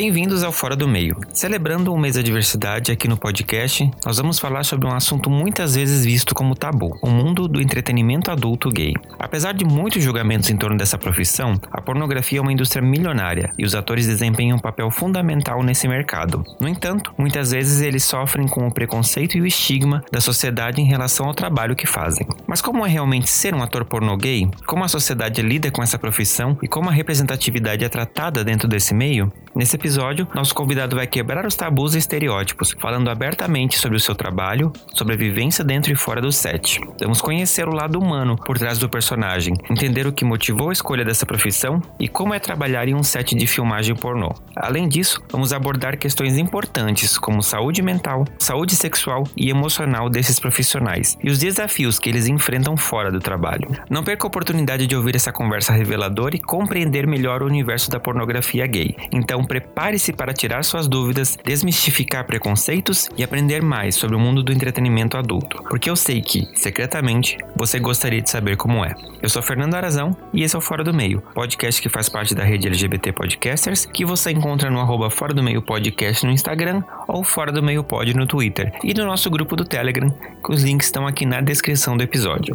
Bem-vindos ao Fora do Meio. Celebrando o mês da diversidade aqui no podcast, nós vamos falar sobre um assunto muitas vezes visto como tabu: o mundo do entretenimento adulto gay. Apesar de muitos julgamentos em torno dessa profissão, a pornografia é uma indústria milionária e os atores desempenham um papel fundamental nesse mercado. No entanto, muitas vezes eles sofrem com o preconceito e o estigma da sociedade em relação ao trabalho que fazem. Mas como é realmente ser um ator pornô gay? Como a sociedade lida com essa profissão e como a representatividade é tratada dentro desse meio? Nesse episódio, nosso convidado vai quebrar os tabus e estereótipos, falando abertamente sobre o seu trabalho, sobre a vivência dentro e fora do set. Vamos conhecer o lado humano por trás do personagem, entender o que motivou a escolha dessa profissão e como é trabalhar em um set de filmagem pornô. Além disso, vamos abordar questões importantes como saúde mental, saúde sexual e emocional desses profissionais e os desafios que eles enfrentam fora do trabalho. Não perca a oportunidade de ouvir essa conversa reveladora e compreender melhor o universo da pornografia gay. Então, prepare-se para tirar suas dúvidas, desmistificar preconceitos e aprender mais sobre o mundo do entretenimento adulto, porque eu sei que, secretamente, você gostaria de saber como é. Eu sou Fernando Arazão e esse é o Fora do Meio, podcast que faz parte da rede LGBT Podcasters, que você encontra no arroba Fora do Meio Podcast no Instagram ou Fora do Meio Pod no Twitter e no nosso grupo do Telegram, que os links estão aqui na descrição do episódio.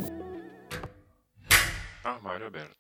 Armário aberto.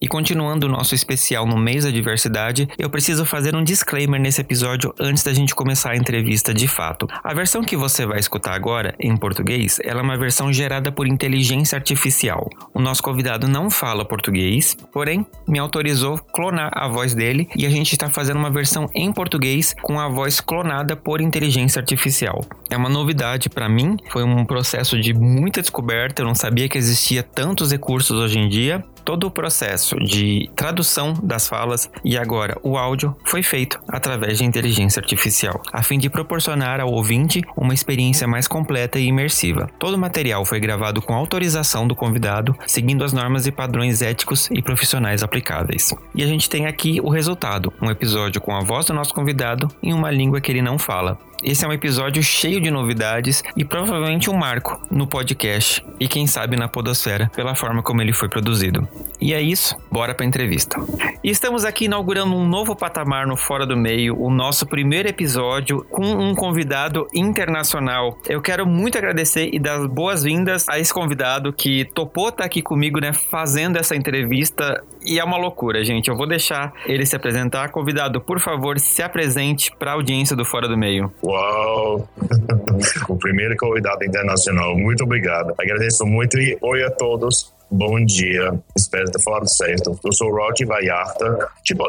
E continuando o nosso especial no mês da diversidade, eu preciso fazer um disclaimer nesse episódio antes da gente começar a entrevista de fato. A versão que você vai escutar agora, em português, ela é uma versão gerada por inteligência artificial. O nosso convidado não fala português, porém me autorizou clonar a voz dele e a gente está fazendo uma versão em português com a voz clonada por inteligência artificial. É uma novidade para mim, foi um processo de muita descoberta, eu não sabia que existia tantos recursos hoje em dia todo o processo de tradução das falas e agora o áudio foi feito através de inteligência artificial, a fim de proporcionar ao ouvinte uma experiência mais completa e imersiva. Todo o material foi gravado com autorização do convidado, seguindo as normas e padrões éticos e profissionais aplicáveis. E a gente tem aqui o resultado: um episódio com a voz do nosso convidado em uma língua que ele não fala. Esse é um episódio cheio de novidades e provavelmente um marco no podcast e quem sabe na podosfera pela forma como ele foi produzido. E é isso, bora para entrevista. E estamos aqui inaugurando um novo patamar no Fora do Meio, o nosso primeiro episódio com um convidado internacional. Eu quero muito agradecer e dar boas-vindas a esse convidado que topou estar aqui comigo, né, fazendo essa entrevista. E é uma loucura, gente. Eu vou deixar ele se apresentar. Convidado, por favor, se apresente para a audiência do Fora do Meio. Uau! o primeiro convidado internacional. Muito obrigado. Agradeço muito e oi a todos. Bom dia, espero ter falado certo. Eu sou Rocky Vallarta, tipo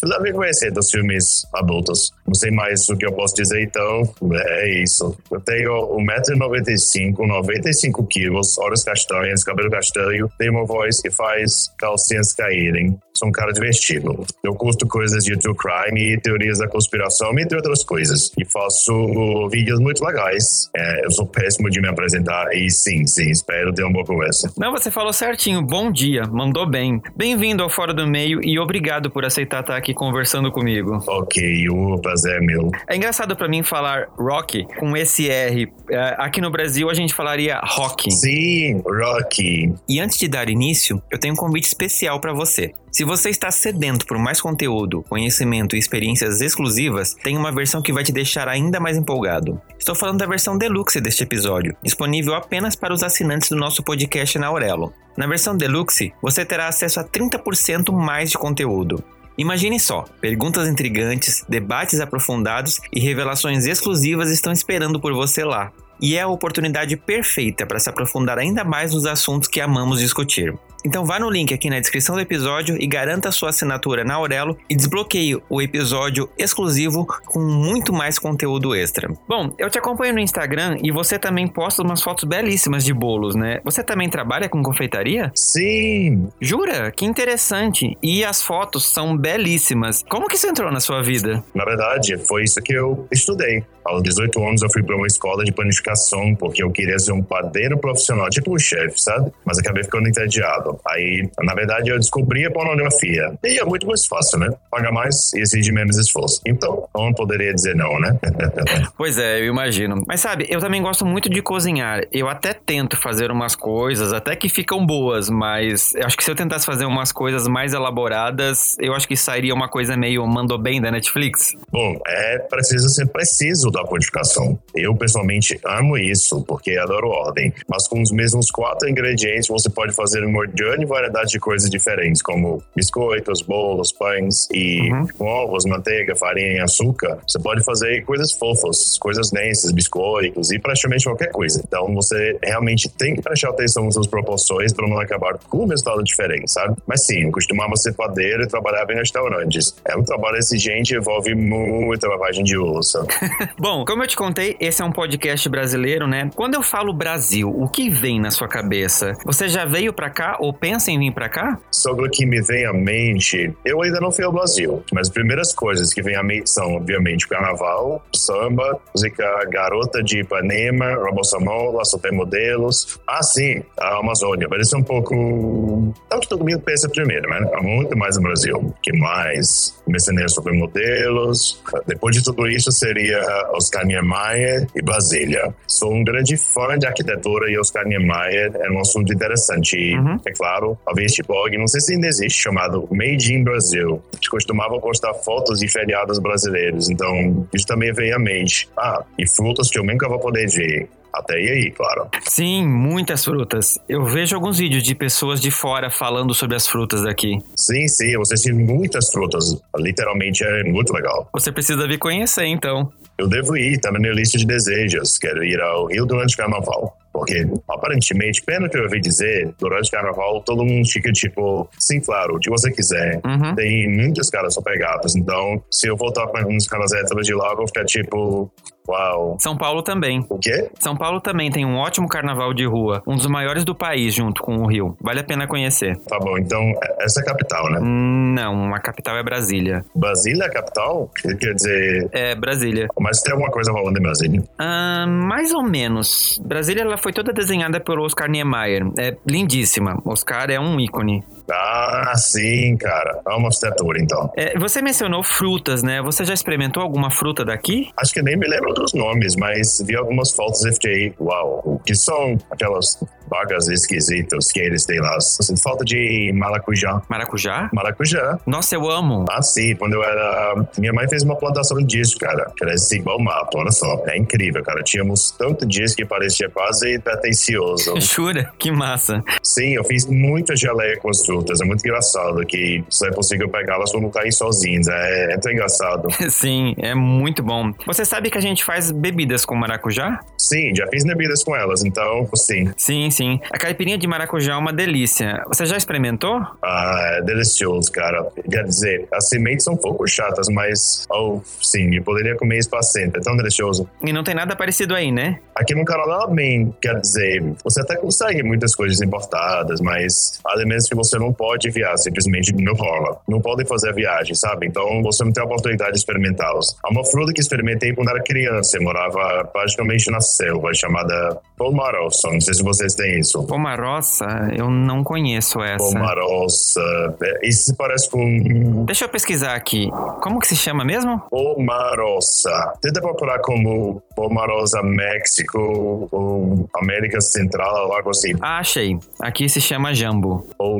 ator. Você deve conhecer dos filmes adultos. Não sei mais o que eu posso dizer, então é isso. Eu tenho 1,95m, 95 quilos, olhos castanhos, cabelo castanho, tenho uma voz que faz calcinhas caírem. Sou um cara divertido. Eu curto coisas de true crime e teorias da conspiração, entre outras coisas. E faço vídeos muito legais. É, eu sou péssimo de me apresentar e sim, sim, espero ter uma boa conversa. Não, você falou certinho. Bom dia, mandou bem. Bem-vindo ao Fora do Meio e obrigado por aceitar estar aqui conversando comigo. Ok, o prazer é meu. É engraçado para mim falar rock com esse R. É, Aqui no Brasil a gente falaria rock. Sim, Rocky. E antes de dar início, eu tenho um convite especial para você. Se você está sedento por mais conteúdo, conhecimento e experiências exclusivas, tem uma versão que vai te deixar ainda mais empolgado. Estou falando da versão deluxe deste episódio, disponível apenas para os assinantes do nosso podcast na Aurelo. Na versão deluxe, você terá acesso a 30% mais de conteúdo. Imagine só, perguntas intrigantes, debates aprofundados e revelações exclusivas estão esperando por você lá. E é a oportunidade perfeita para se aprofundar ainda mais nos assuntos que amamos discutir. Então vá no link aqui na descrição do episódio e garanta sua assinatura na Aurelo e desbloqueie o episódio exclusivo com muito mais conteúdo extra. Bom, eu te acompanho no Instagram e você também posta umas fotos belíssimas de bolos, né? Você também trabalha com confeitaria? Sim. Jura? Que interessante. E as fotos são belíssimas. Como que isso entrou na sua vida? Na verdade, foi isso que eu estudei. Aos 18 anos eu fui para uma escola de panificação porque eu queria ser um padeiro profissional, tipo um chefe, sabe? Mas acabei ficando entediado. Aí, na verdade, eu descobri a pornografia. E é muito mais fácil, né? Paga mais e exige menos esforço. Então, não poderia dizer não, né? pois é, eu imagino. Mas sabe, eu também gosto muito de cozinhar. Eu até tento fazer umas coisas, até que ficam boas, mas eu acho que se eu tentasse fazer umas coisas mais elaboradas, eu acho que sairia uma coisa meio mandou bem da Netflix. Bom, é preciso ser preciso da codificação. Eu, pessoalmente, amo isso, porque adoro ordem. Mas com os mesmos quatro ingredientes, você pode fazer uma grande variedade de coisas diferentes, como biscoitos, bolos, pães e uhum. ovos, manteiga, farinha e açúcar. Você pode fazer coisas fofas, coisas densas, biscoitos e praticamente qualquer coisa. Então, você realmente tem que prestar atenção nas suas proporções para não acabar com um resultado diferente, sabe? Mas sim, eu costumava ser padeiro e trabalhava em restaurantes. É um trabalho exigente e envolve muita lavagem de louça. Bom, como eu te contei, esse é um podcast brasileiro, né? Quando eu falo Brasil, o que vem na sua cabeça? Você já veio para cá ou pensa em vir para cá? Sobre o que me vem à mente, eu ainda não fui ao Brasil, mas as primeiras coisas que vêm à mente são, obviamente, carnaval, samba, música Garota de Ipanema, Robosamol, Supermodelos. Ah, sim, a Amazônia. Parece um pouco. Tanto todo mundo pensa primeiro, né? Há muito mais no Brasil. que mais? Mercenários Supermodelos. Depois de tudo isso, seria Oscar Niemeyer e Brasília. Sou um grande fã de arquitetura e Oscar Niemeyer é um assunto interessante. Uhum. é claro, havia este blog, não sei se ainda existe, chamado Made in Brasil, que costumava postar fotos de feriados brasileiros. Então, isso também veio à mente. Ah, e frutas que eu nunca vou poder ver. Até aí, claro. Sim, muitas frutas. Eu vejo alguns vídeos de pessoas de fora falando sobre as frutas daqui. Sim, sim, você tem muitas frutas. Literalmente é muito legal. Você precisa vir conhecer, então. Eu devo ir, tá na minha lista de desejos. Quero ir ao Rio durante o Carnaval. Porque, aparentemente, pelo que eu ouvi dizer, durante o carnaval, todo mundo fica tipo, sim, claro, o que você quiser. Uhum. Tem muitos caras são pegados. Então, se eu voltar para uns caras héteros de lá, eu vou ficar tipo, Uau. São Paulo também. O quê? São Paulo também tem um ótimo carnaval de rua, um dos maiores do país, junto com o Rio. Vale a pena conhecer. Tá bom, então essa é a capital, né? Não, a capital é Brasília. Brasília é a capital? Quer dizer. É, Brasília. Mas tem alguma coisa rolando em Brasília? Ah, mais ou menos. Brasília ela foi toda desenhada pelo Oscar Niemeyer. É lindíssima. Oscar é um ícone. Ah, sim, cara. É uma arquitetura, então. É, você mencionou frutas, né? Você já experimentou alguma fruta daqui? Acho que nem me lembro dos nomes, mas vi algumas fotos e fiquei, uau, o que são aquelas vagas esquisitas que eles têm lá. Assim, falta de maracujá. Maracujá? Maracujá. Nossa, eu amo. Ah, sim. Quando eu era... Minha mãe fez uma plantação disso, cara. Cresce igual mato, olha só. É incrível, cara. Tínhamos tanto disso que parecia quase pretencioso. Jura? Que massa. Sim, eu fiz muita geleia com as É muito engraçado que é possível pegá-las quando caem sozinhas. É, é tão engraçado. sim, é muito bom. Você sabe que a gente faz bebidas com maracujá? Sim, já fiz bebidas com elas, então, sim. Sim, sim sim. A caipirinha de maracujá é uma delícia. Você já experimentou? Ah, é delicioso, cara. Quer dizer, as sementes são um pouco chatas, mas, oh, sim, eu poderia comer isso pra sempre. É tão delicioso. E não tem nada parecido aí, né? Aqui no Canadá, bem, quer dizer, você até consegue muitas coisas importadas, mas alimentos que você não pode enviar, simplesmente não rola. Não podem fazer a viagem, sabe? Então você não tem a oportunidade de experimentá-los. Há uma fruta que experimentei quando era criança, eu morava praticamente na selva, chamada Pomarossa. Não sei se vocês têm isso? Pomarossa? Eu não conheço essa. Pomarossa. É, isso parece com. Deixa eu pesquisar aqui. Como que se chama mesmo? Pomarossa. Tenta procurar como Pomarosa México ou América Central, algo assim. Ah, achei. Aqui se chama Jambo. Oh,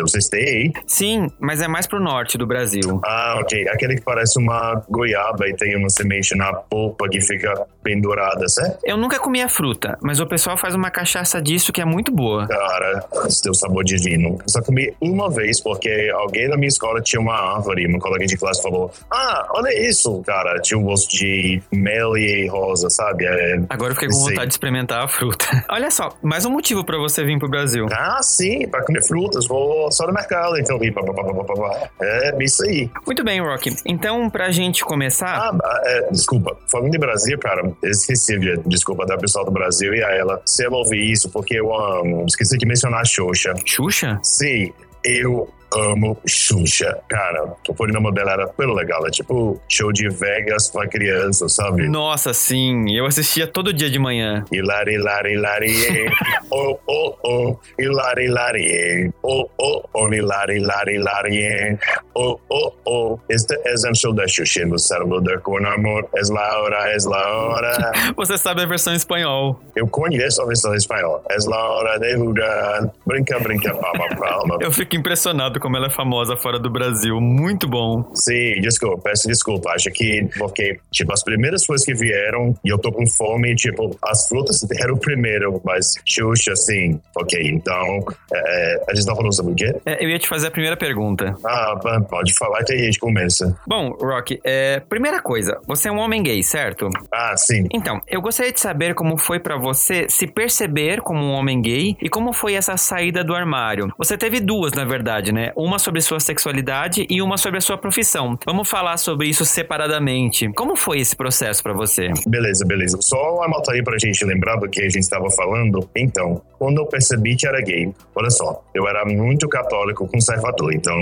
Vocês têm aí? Sim, mas é mais pro norte do Brasil. Ah, ok. Aquele que parece uma goiaba e tem uma semente na polpa que fica pendurada, certo? Eu nunca comi a fruta, mas o pessoal faz uma cachaça disso que é muito boa. Cara, esse teu sabor divino. Eu só comi uma vez porque alguém na minha escola tinha uma árvore. Uma colega de classe falou: Ah, olha isso, cara. Tinha um gosto de mel e rosa, sabe? É, Agora eu fiquei com Sim. vontade de experimentar a fruta. Olha só, mais um motivo pra você vir pro Brasil. Ah, sim, para comer frutas. Vou só no mercado, então. pá, pá. É isso aí. Muito bem, Rock. Então, pra gente começar, Ah, é, desculpa. Falando de Brasil, cara, esqueci de desculpa da pessoal do Brasil e a ela. Se ela ouvir isso, porque eu amo. Esqueci de mencionar a Xuxa. Xuxa? Sim, eu amo Xuxa. Cara, o polinômio dela era pelo legal. É tipo show de Vegas pra criança, sabe? Nossa, sim. Eu assistia todo dia de manhã. Hilari, hilari, hilari, oh, oh, oh, hilari, hilari, oh, oh, oh, hilari, hilari, hilari, oh, oh, oh. Este es el show da Xuxa no cérebro con amor, es la hora, es la hora. Você sabe a versão em espanhol. Eu conheço a versão em espanhol. Es la hora de jugar, brinca, brinca, palma, palma. Eu fico impressionado como ela é famosa fora do Brasil. Muito bom. Sim, desculpa, peço desculpa. Acho que, porque, tipo, as primeiras coisas que vieram e eu tô com fome, tipo, as frutas eram o primeiro, mas Xuxa, sim. Ok, então, é, a gente tá falando sobre o quê? É, eu ia te fazer a primeira pergunta. Ah, pode falar que a gente começa. Bom, Rock, é, primeira coisa, você é um homem gay, certo? Ah, sim. Então, eu gostaria de saber como foi pra você se perceber como um homem gay e como foi essa saída do armário. Você teve duas, na verdade, né? Uma sobre sua sexualidade e uma sobre a sua profissão. Vamos falar sobre isso separadamente. Como foi esse processo pra você? Beleza, beleza. Só anota aí pra gente lembrar do que a gente estava falando. Então, quando eu percebi que era gay, olha só, eu era muito católico conservador, então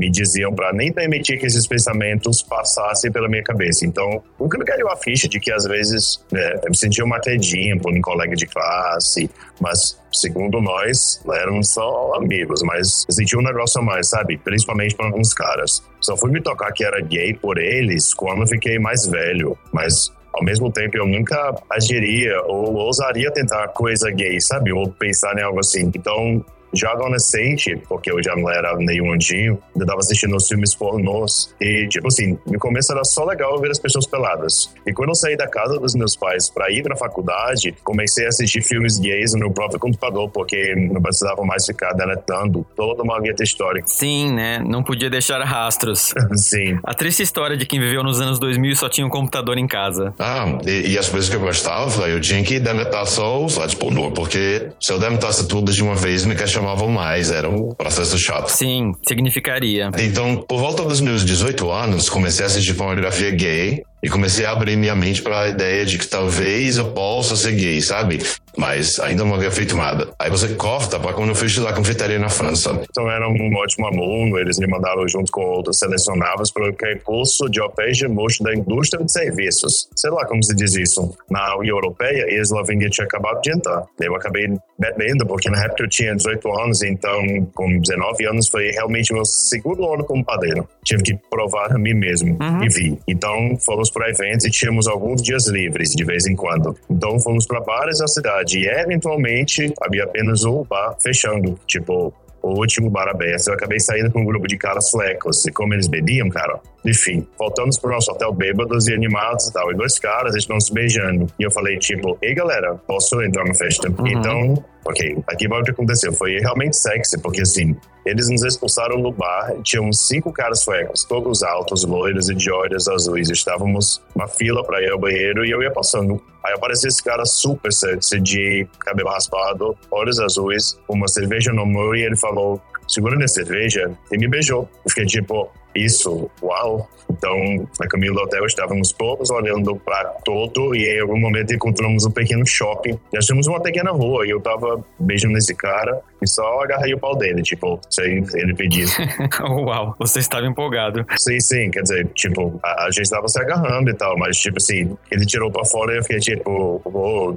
me diziam pra nem permitir que esses pensamentos passassem pela minha cabeça. Então, nunca me caiu a ficha de que às vezes né, eu me sentia uma tedinha por um colega de classe, mas segundo nós, éramos só amigos, mas eu senti um negócio a mais, sabe? Principalmente para alguns caras. Só fui me tocar que era gay por eles quando fiquei mais velho, mas ao mesmo tempo eu nunca agiria ou ousaria tentar coisa gay, sabe? Ou pensar em algo assim. Então, já adolescente, porque eu já não era nenhum anjinho, eu tava assistindo os filmes pornôs e, tipo assim, no começo era só legal ver as pessoas peladas. E quando eu saí da casa dos meus pais para ir pra faculdade, comecei a assistir filmes gays no meu próprio computador, porque não precisava mais ficar deletando toda uma guia histórica. Sim, né? Não podia deixar rastros. Sim. A triste história de quem viveu nos anos 2000 e só tinha um computador em casa. Ah, e, e as coisas que eu gostava, eu tinha que deletar só os sites pornô, porque se eu deletasse tudo de uma vez, me questionavam mais, era um processo chato. Sim, significaria. Então, por volta dos meus 18 anos, comecei a assistir pornografia gay e comecei a abrir minha mente para a ideia de que talvez eu possa ser gay, sabe? Mas ainda não havia feito nada. Aí você corta para quando eu fui estudar confeitaria na França. Então era um ótimo aluno, eles me mandaram junto com outros selecionáveis para o curso de opégia mocho da indústria de serviços. Sei lá como se diz isso. Na União Europeia, e a Eslovênia tinha acabado de entrar. Eu acabei bebendo, porque na época eu tinha 18 anos, então com 19 anos foi realmente meu segundo ano como padeiro. Tive que provar a mim mesmo e vi. Então fomos para eventos e tínhamos alguns dias livres de vez em quando. Então fomos para bares da cidade e eventualmente havia apenas um bar fechando. Tipo, o último bar aberto. Eu acabei saindo com um grupo de caras suecos. E como eles bebiam, cara, enfim, voltamos pro nosso hotel bêbados e animados e tal. E dois caras estão se beijando. E eu falei, tipo, ei galera, posso entrar na festa? Então, ok, aqui vai o que aconteceu. Foi realmente sexy, porque assim, eles nos expulsaram do bar. Tinham cinco caras suecos, todos altos, loiros e de olhos azuis. Estávamos uma fila para ir ao banheiro e eu ia passando. Aí apareceu esse cara super sexy, de cabelo raspado, olhos azuis, uma cerveja no mão e ele falou: segura minha cerveja e me beijou. Eu fiquei tipo, isso, uau. Então, na caminho do hotel, estávamos todos olhando para todo e em algum momento encontramos um pequeno shopping. E achamos uma pequena rua e eu tava beijando esse cara e só agarrei o pau dele, tipo, sem ele pedir. Uau, você estava empolgado. sim, sim, quer dizer, tipo, a, a gente tava se agarrando e tal, mas tipo assim, ele tirou pra fora e eu fiquei tipo, oh,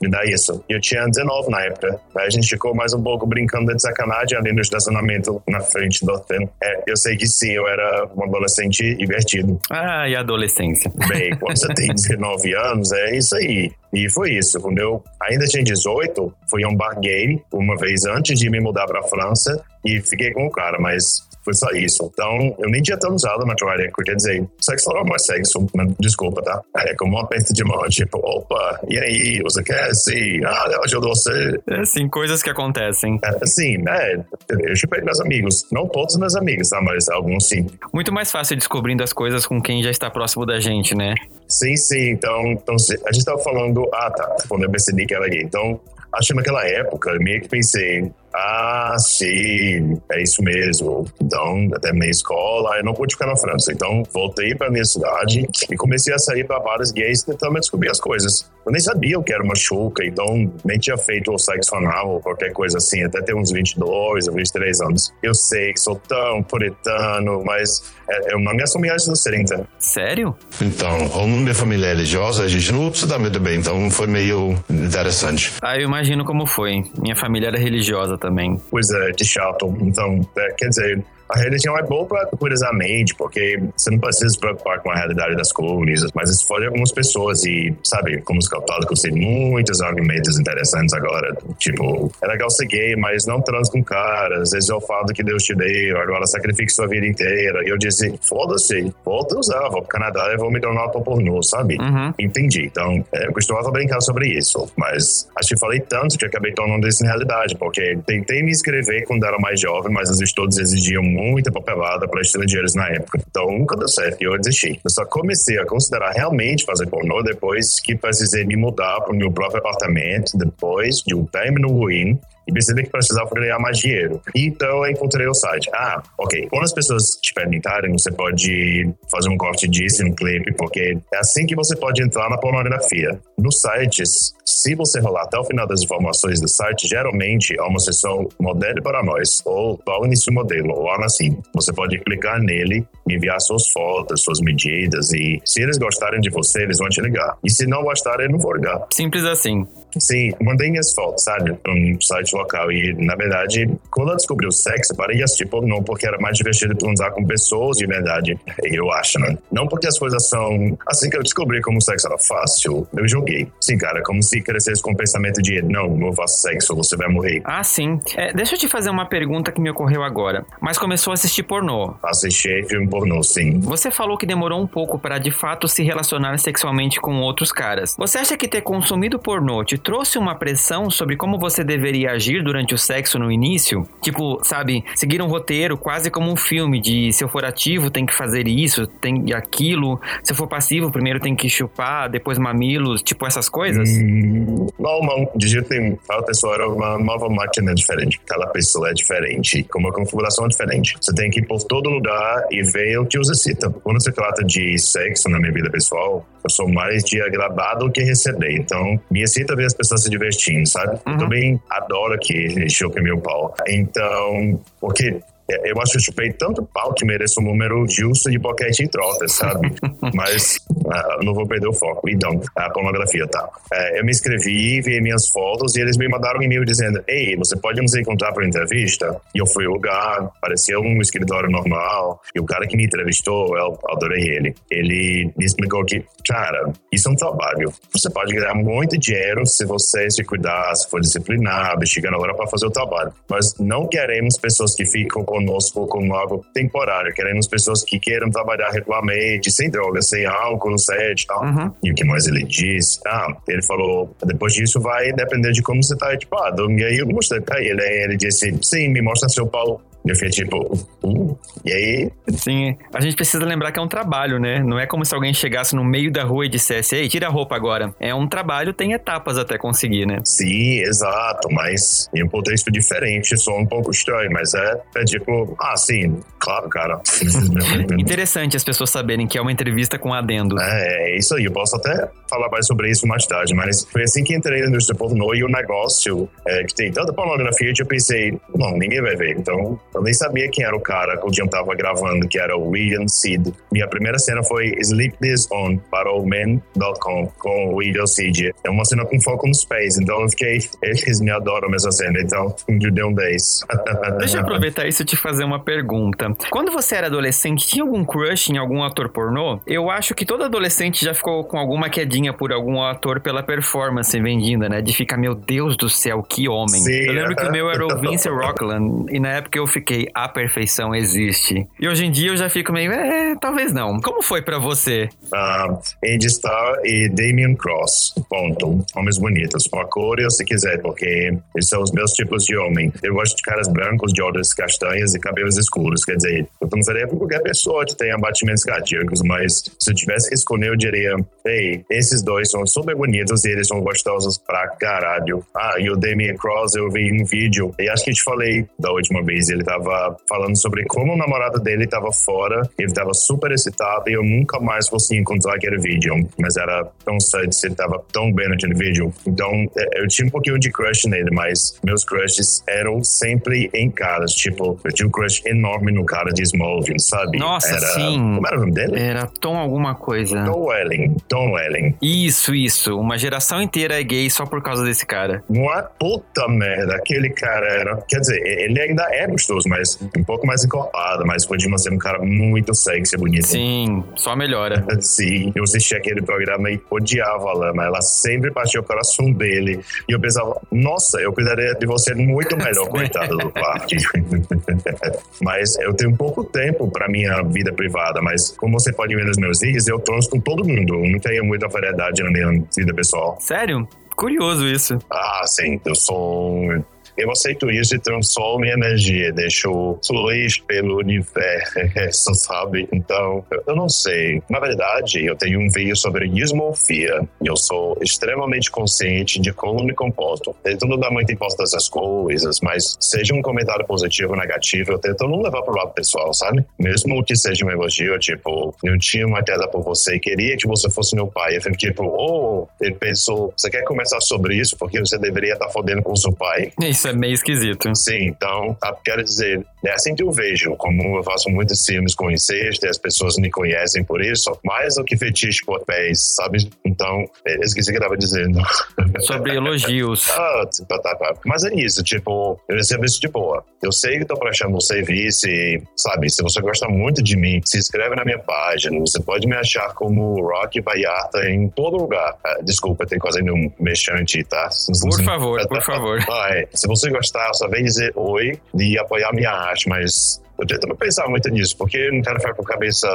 me dá isso. E eu tinha 19 na época. Aí a gente ficou mais um pouco brincando de sacanagem ali no estacionamento na frente do hotel. É, eu sei que sim, eu era um adolescente divertido. Ah, e a adolescência. Bem, quando você tem 19 anos, é isso aí. E foi isso. Quando eu ainda tinha 18, fui a um bar gay uma vez antes de me mudar para a França e fiquei com o cara, mas foi só isso. Então, eu nem tinha tão usado na toalha. Quer dizer, sexo oral não é sexo. Desculpa, tá? É como uma aperto de mão. Tipo, opa, e aí? Você quer? Sim. Ah, eu ajudo você. É, sim, coisas que acontecem. É, sim, é. Eu chupei meus amigos. Não todos meus amigos, tá? Mas alguns sim. Muito mais fácil descobrindo as coisas com quem já está próximo da gente, né? Sim, sim. Então, então a gente estava falando. Ah, tá. Quando eu percebi que era gay. Então, acho que naquela época, eu meio que pensei, ah, sim, é isso mesmo. Então, até minha escola, eu não pude ficar na França. Então, voltei para minha cidade e comecei a sair para bares gays tentando descobrir as coisas. Eu nem sabia o que era uma chuca, então nem tinha feito o sexo anal ou qualquer coisa assim, até ter uns 22 ou 23 anos. Eu sei que sou tão puritano, mas é, eu não me assumi antes dos 30. Sério? Então, como minha família é religiosa, a gente não se dá muito bem, então foi meio interessante. Ah, eu imagino como foi. Minha família era religiosa também. Pois é, de chato. Então, é, quer dizer, a religião é boa para curiosamente, porque você não precisa se preocupar com a realidade das coisas, mas isso fode algumas pessoas e, sabe, como os católicos têm muitos argumentos interessantes agora, tipo, é legal ser gay, mas não trans com cara, às vezes é o fato que Deus te deu, agora sacrifique sua vida inteira. E eu disse, foda-se, volta a usar, vou pro Canadá e vou me tornar um pornô, sabe? Uhum. Entendi. Então, é, eu costumava brincar sobre isso, mas acho que falei tanto que acabei tornando isso em realidade, porque tentei me inscrever quando era mais jovem, mas os estudos exigiam muita papelada para estrangeiros na época. Então nunca deu certo e eu desisti. Eu só comecei a considerar realmente fazer pornô depois que precisei me mudar para o meu próprio apartamento, depois de um término ruim e percebi que precisava ganhar mais dinheiro. Então eu encontrei o site. Ah, ok. Quando as pessoas te perguntarem, você pode fazer um corte disso no clipe, porque é assim que você pode entrar na pornografia. Nos sites, se você rolar até o final das informações do site, geralmente há uma seção modelo para nós, ou qual início modelo, ou algo assim. Você pode clicar nele, enviar suas fotos, suas medidas, e se eles gostarem de você, eles vão te ligar. E se não gostarem, não vão ligar. Simples assim. Sim, mandei minhas fotos, sabe, para um site local. E, na verdade, quando eu descobri o sexo, parei de assistir pornô porque era mais divertido transar com pessoas de verdade, eu acho, né? Não porque as coisas são... Assim que eu descobri como o sexo era fácil, eu joguei. Sim, cara, como se crescesse com o pensamento de não, não faço sexo, você vai morrer. Ah, sim. É, deixa eu te fazer uma pergunta que me ocorreu agora. Mas começou a assistir pornô. Assisti filme pornô, sim. Você falou que demorou um pouco para de fato se relacionar sexualmente com outros caras. Você acha que ter consumido pornô te trouxe uma pressão sobre como você deveria agir durante o sexo no início? Tipo, sabe, seguir um roteiro quase como um filme de se eu for ativo tem que fazer isso, tem aquilo, se eu for passivo primeiro tem que chupar, depois mamilos, tipo essas coisas? Hum, não, jeito nenhum. Cada pessoa era uma nova máquina diferente. Cada pessoa é diferente, com uma configuração diferente. Você tem que ir por todo lugar e ver o que os excita. Quando se trata de sexo na minha vida pessoal, eu sou mais de agradar do que receber. Então, me excita ver as pessoas se divertindo, sabe? Uhum. Eu também adoro que chupe meu pau. Então, porque eu acho que eu chupei tanto pau que mereço um número justo de boquete em troca, sabe? Mas uh, não vou perder o foco. Então, a pornografia, tá? Uh, eu me inscrevi, vi minhas fotos e eles me mandaram um e-mail dizendo: Ei, você pode nos encontrar para entrevista? E eu fui ao lugar, parecia um escritório normal. E o cara que me entrevistou, eu adorei ele. Ele me explicou que, cara, isso é um trabalho. Você pode ganhar muito dinheiro se você se cuidar, se for disciplinado, chegando agora para fazer o trabalho. Mas não queremos pessoas que ficam conosco como algo temporário. Queremos pessoas que queiram trabalhar regularmente, sem drogas, sem álcool no set e tal. Uhum. E o que mais ele disse? Ah, ele falou, depois disso vai depender de como você tá equipado. E aí eu mostrei pra ele. Aí ele disse, sim, me mostra seu pau. Eu fiquei tipo, uh, e aí? Sim, a gente precisa lembrar que é um trabalho, né? Não é como se alguém chegasse no meio da rua e dissesse, ei, tira a roupa agora. É um trabalho, tem etapas até conseguir, né? Sim, exato, mas em um contexto diferente, só um pouco estranho, mas é, é tipo, ah, sim, claro, cara. Interessante as pessoas saberem que é uma entrevista com adendo. É, é isso aí, eu posso até falar mais sobre isso mais tarde, mas foi assim que entrei na indústria pornô e o negócio é, que tem tanta pornografia que eu pensei, não, ninguém vai ver, então Eu nem sabia quem era o cara que eu tava gravando, que era o William Seed. Minha primeira cena foi Sleep This On para o Men.com com o William Seed. É uma cena com foco no space, então eu fiquei. Eles me adoram essa cena, então eu dei um 10. Deixa eu aproveitar isso e te fazer uma pergunta. Quando você era adolescente, tinha algum crush em algum ator pornô? Eu acho que todo adolescente já ficou com alguma quedinha por algum ator pela performance vendida, né? De ficar, meu Deus do céu, que homem. Sim. Eu lembro que o meu era o Vince Rockland, e na época eu fiquei, a perfeição existe. E hoje em dia eu já fico meio, é, talvez não. Como foi para você? Uh, Andy Starr e Damien Cross, ponto. Homens bonitos. Uma cor, se quiser, porque eles são os meus tipos de homem. Eu gosto de caras brancos, de olhos castanhas e cabelos escuros. Quer dizer, eu pensaria para qualquer pessoa que tem abatimentos cardíacos, mas se eu tivesse que escolher, eu diria: ei, esses dois são super bonitos e eles são gostosos pra caralho. Ah, e o Damien Cross, eu vi um vídeo, e acho que te falei da última vez, ele tava falando sobre como o namorado dele tava fora, ele tava super excitado e eu nunca mais consegui encontrar aquele vídeo, mas era tão sexy, ele tava tão bem naquele vídeo. Então, é, eu tinha um pouquinho de crush nele, mas meus crushes eram sempre em caras, tipo, eu tinha um crush enorme no cara de Smallville, sabe? Nossa, era, sim. Como era o nome dele? Era Tom alguma coisa. Tom Welling. Tom Welling. Isso, isso. Uma geração inteira é gay só por causa desse cara. Uma puta merda. Aquele cara era. Quer dizer, ele ainda é gostoso, mas um pouco mais encorpado. Mas podia ser um cara muito sexy, bonito. Sim, só melhora. Sim, eu assisti aquele programa e odiava a Lama. Ela sempre partiu o coração dele. E eu pensava, nossa, eu cuidaria de você muito melhor, coitado do parque. mas eu tenho pouco tempo pra minha vida privada. Mas como você pode ver nos meus vídeos, eu transo com todo mundo. Eu não tenho muita variedade na minha vida pessoal. Sério? Curioso isso. Ah, sim. Eu sou eu aceito isso e transformo em energia, deixo fluir pelo universo, sabe? Então, eu não sei. Na verdade, eu tenho um vídeo sobre dismorfia. Eu sou extremamente consciente de como me comporto. Tento não dar muita importância às coisas, mas seja um comentário positivo ou negativo, eu tento não levar pro lado pessoal, sabe? Mesmo que seja um elogio, tipo, eu tinha uma queda por você e queria que você fosse meu pai. Eu fico tipo, oh, ele pensou, você quer começar sobre isso porque você deveria estar tá fodendo com seu pai. Isso isso é meio esquisito. Sim, então, tá, quero dizer, é assim que eu vejo, como eu faço muitos filmes com incesto as pessoas me conhecem por isso, mais do que fetiche por pés, sabe? Então, é, esqueci o que eu tava dizendo. Sobre elogios. ah, tá, tá. Mas é isso, tipo, eu recebo isso de boa. Eu sei que tô prestando um serviço e, sabe, se você gosta muito de mim, se inscreve na minha página, você pode me achar como Rock Vaiata em todo lugar. Ah, desculpa, tem quase um mexante, tá? Por favor, por favor. Ah, é. Se você gostar, só vem dizer oi e apoiar minha arte, mas eu tento não pensar muito nisso, porque eu não quero ficar com a cabeça,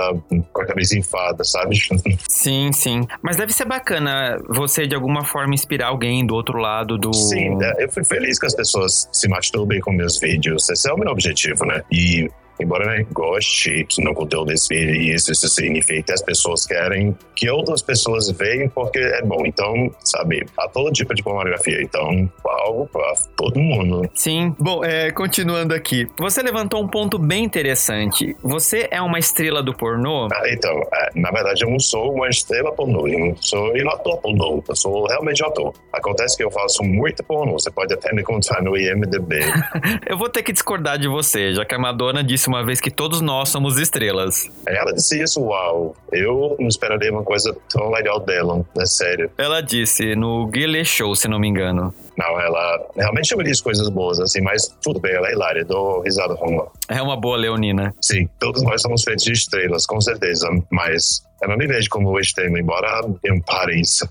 com a cabeça enfada, sabe? Sim, sim. Mas deve ser bacana você, de alguma forma, inspirar alguém do outro lado do... Sim, é, eu fui feliz que as pessoas se masturbem com meus vídeos. Esse é o meu objetivo, né? E embora né, goste no conteúdo desse vídeo, isso, isso significa que as pessoas querem que outras pessoas vejam porque é bom. Então, sabe, há todo tipo de pornografia. Então, algo para todo mundo. Sim. Bom, é, continuando aqui. Você levantou um ponto bem interessante. Você é uma estrela do pornô? Ah, então, é, na verdade, eu não sou uma estrela pornô. Eu não sou um ator pornô. Eu sou realmente ator. Acontece que eu faço muito pornô. Você pode até me encontrar no IMDB. eu vou ter que discordar de você, já que a Madonna disse uma vez que todos nós somos estrelas. Ela disse isso, uau. Eu não esperaria uma coisa tão legal dela, é sério. Ela disse no Guilherme Show, se não me engano. Não, ela realmente me diz coisas boas, assim, mas tudo bem, ela é hilária, dou risada com ela. É uma boa leonina. Sim, todos nós somos feitos de estrelas, com certeza, mas eu não me vejo como extremo, embora eu pare isso.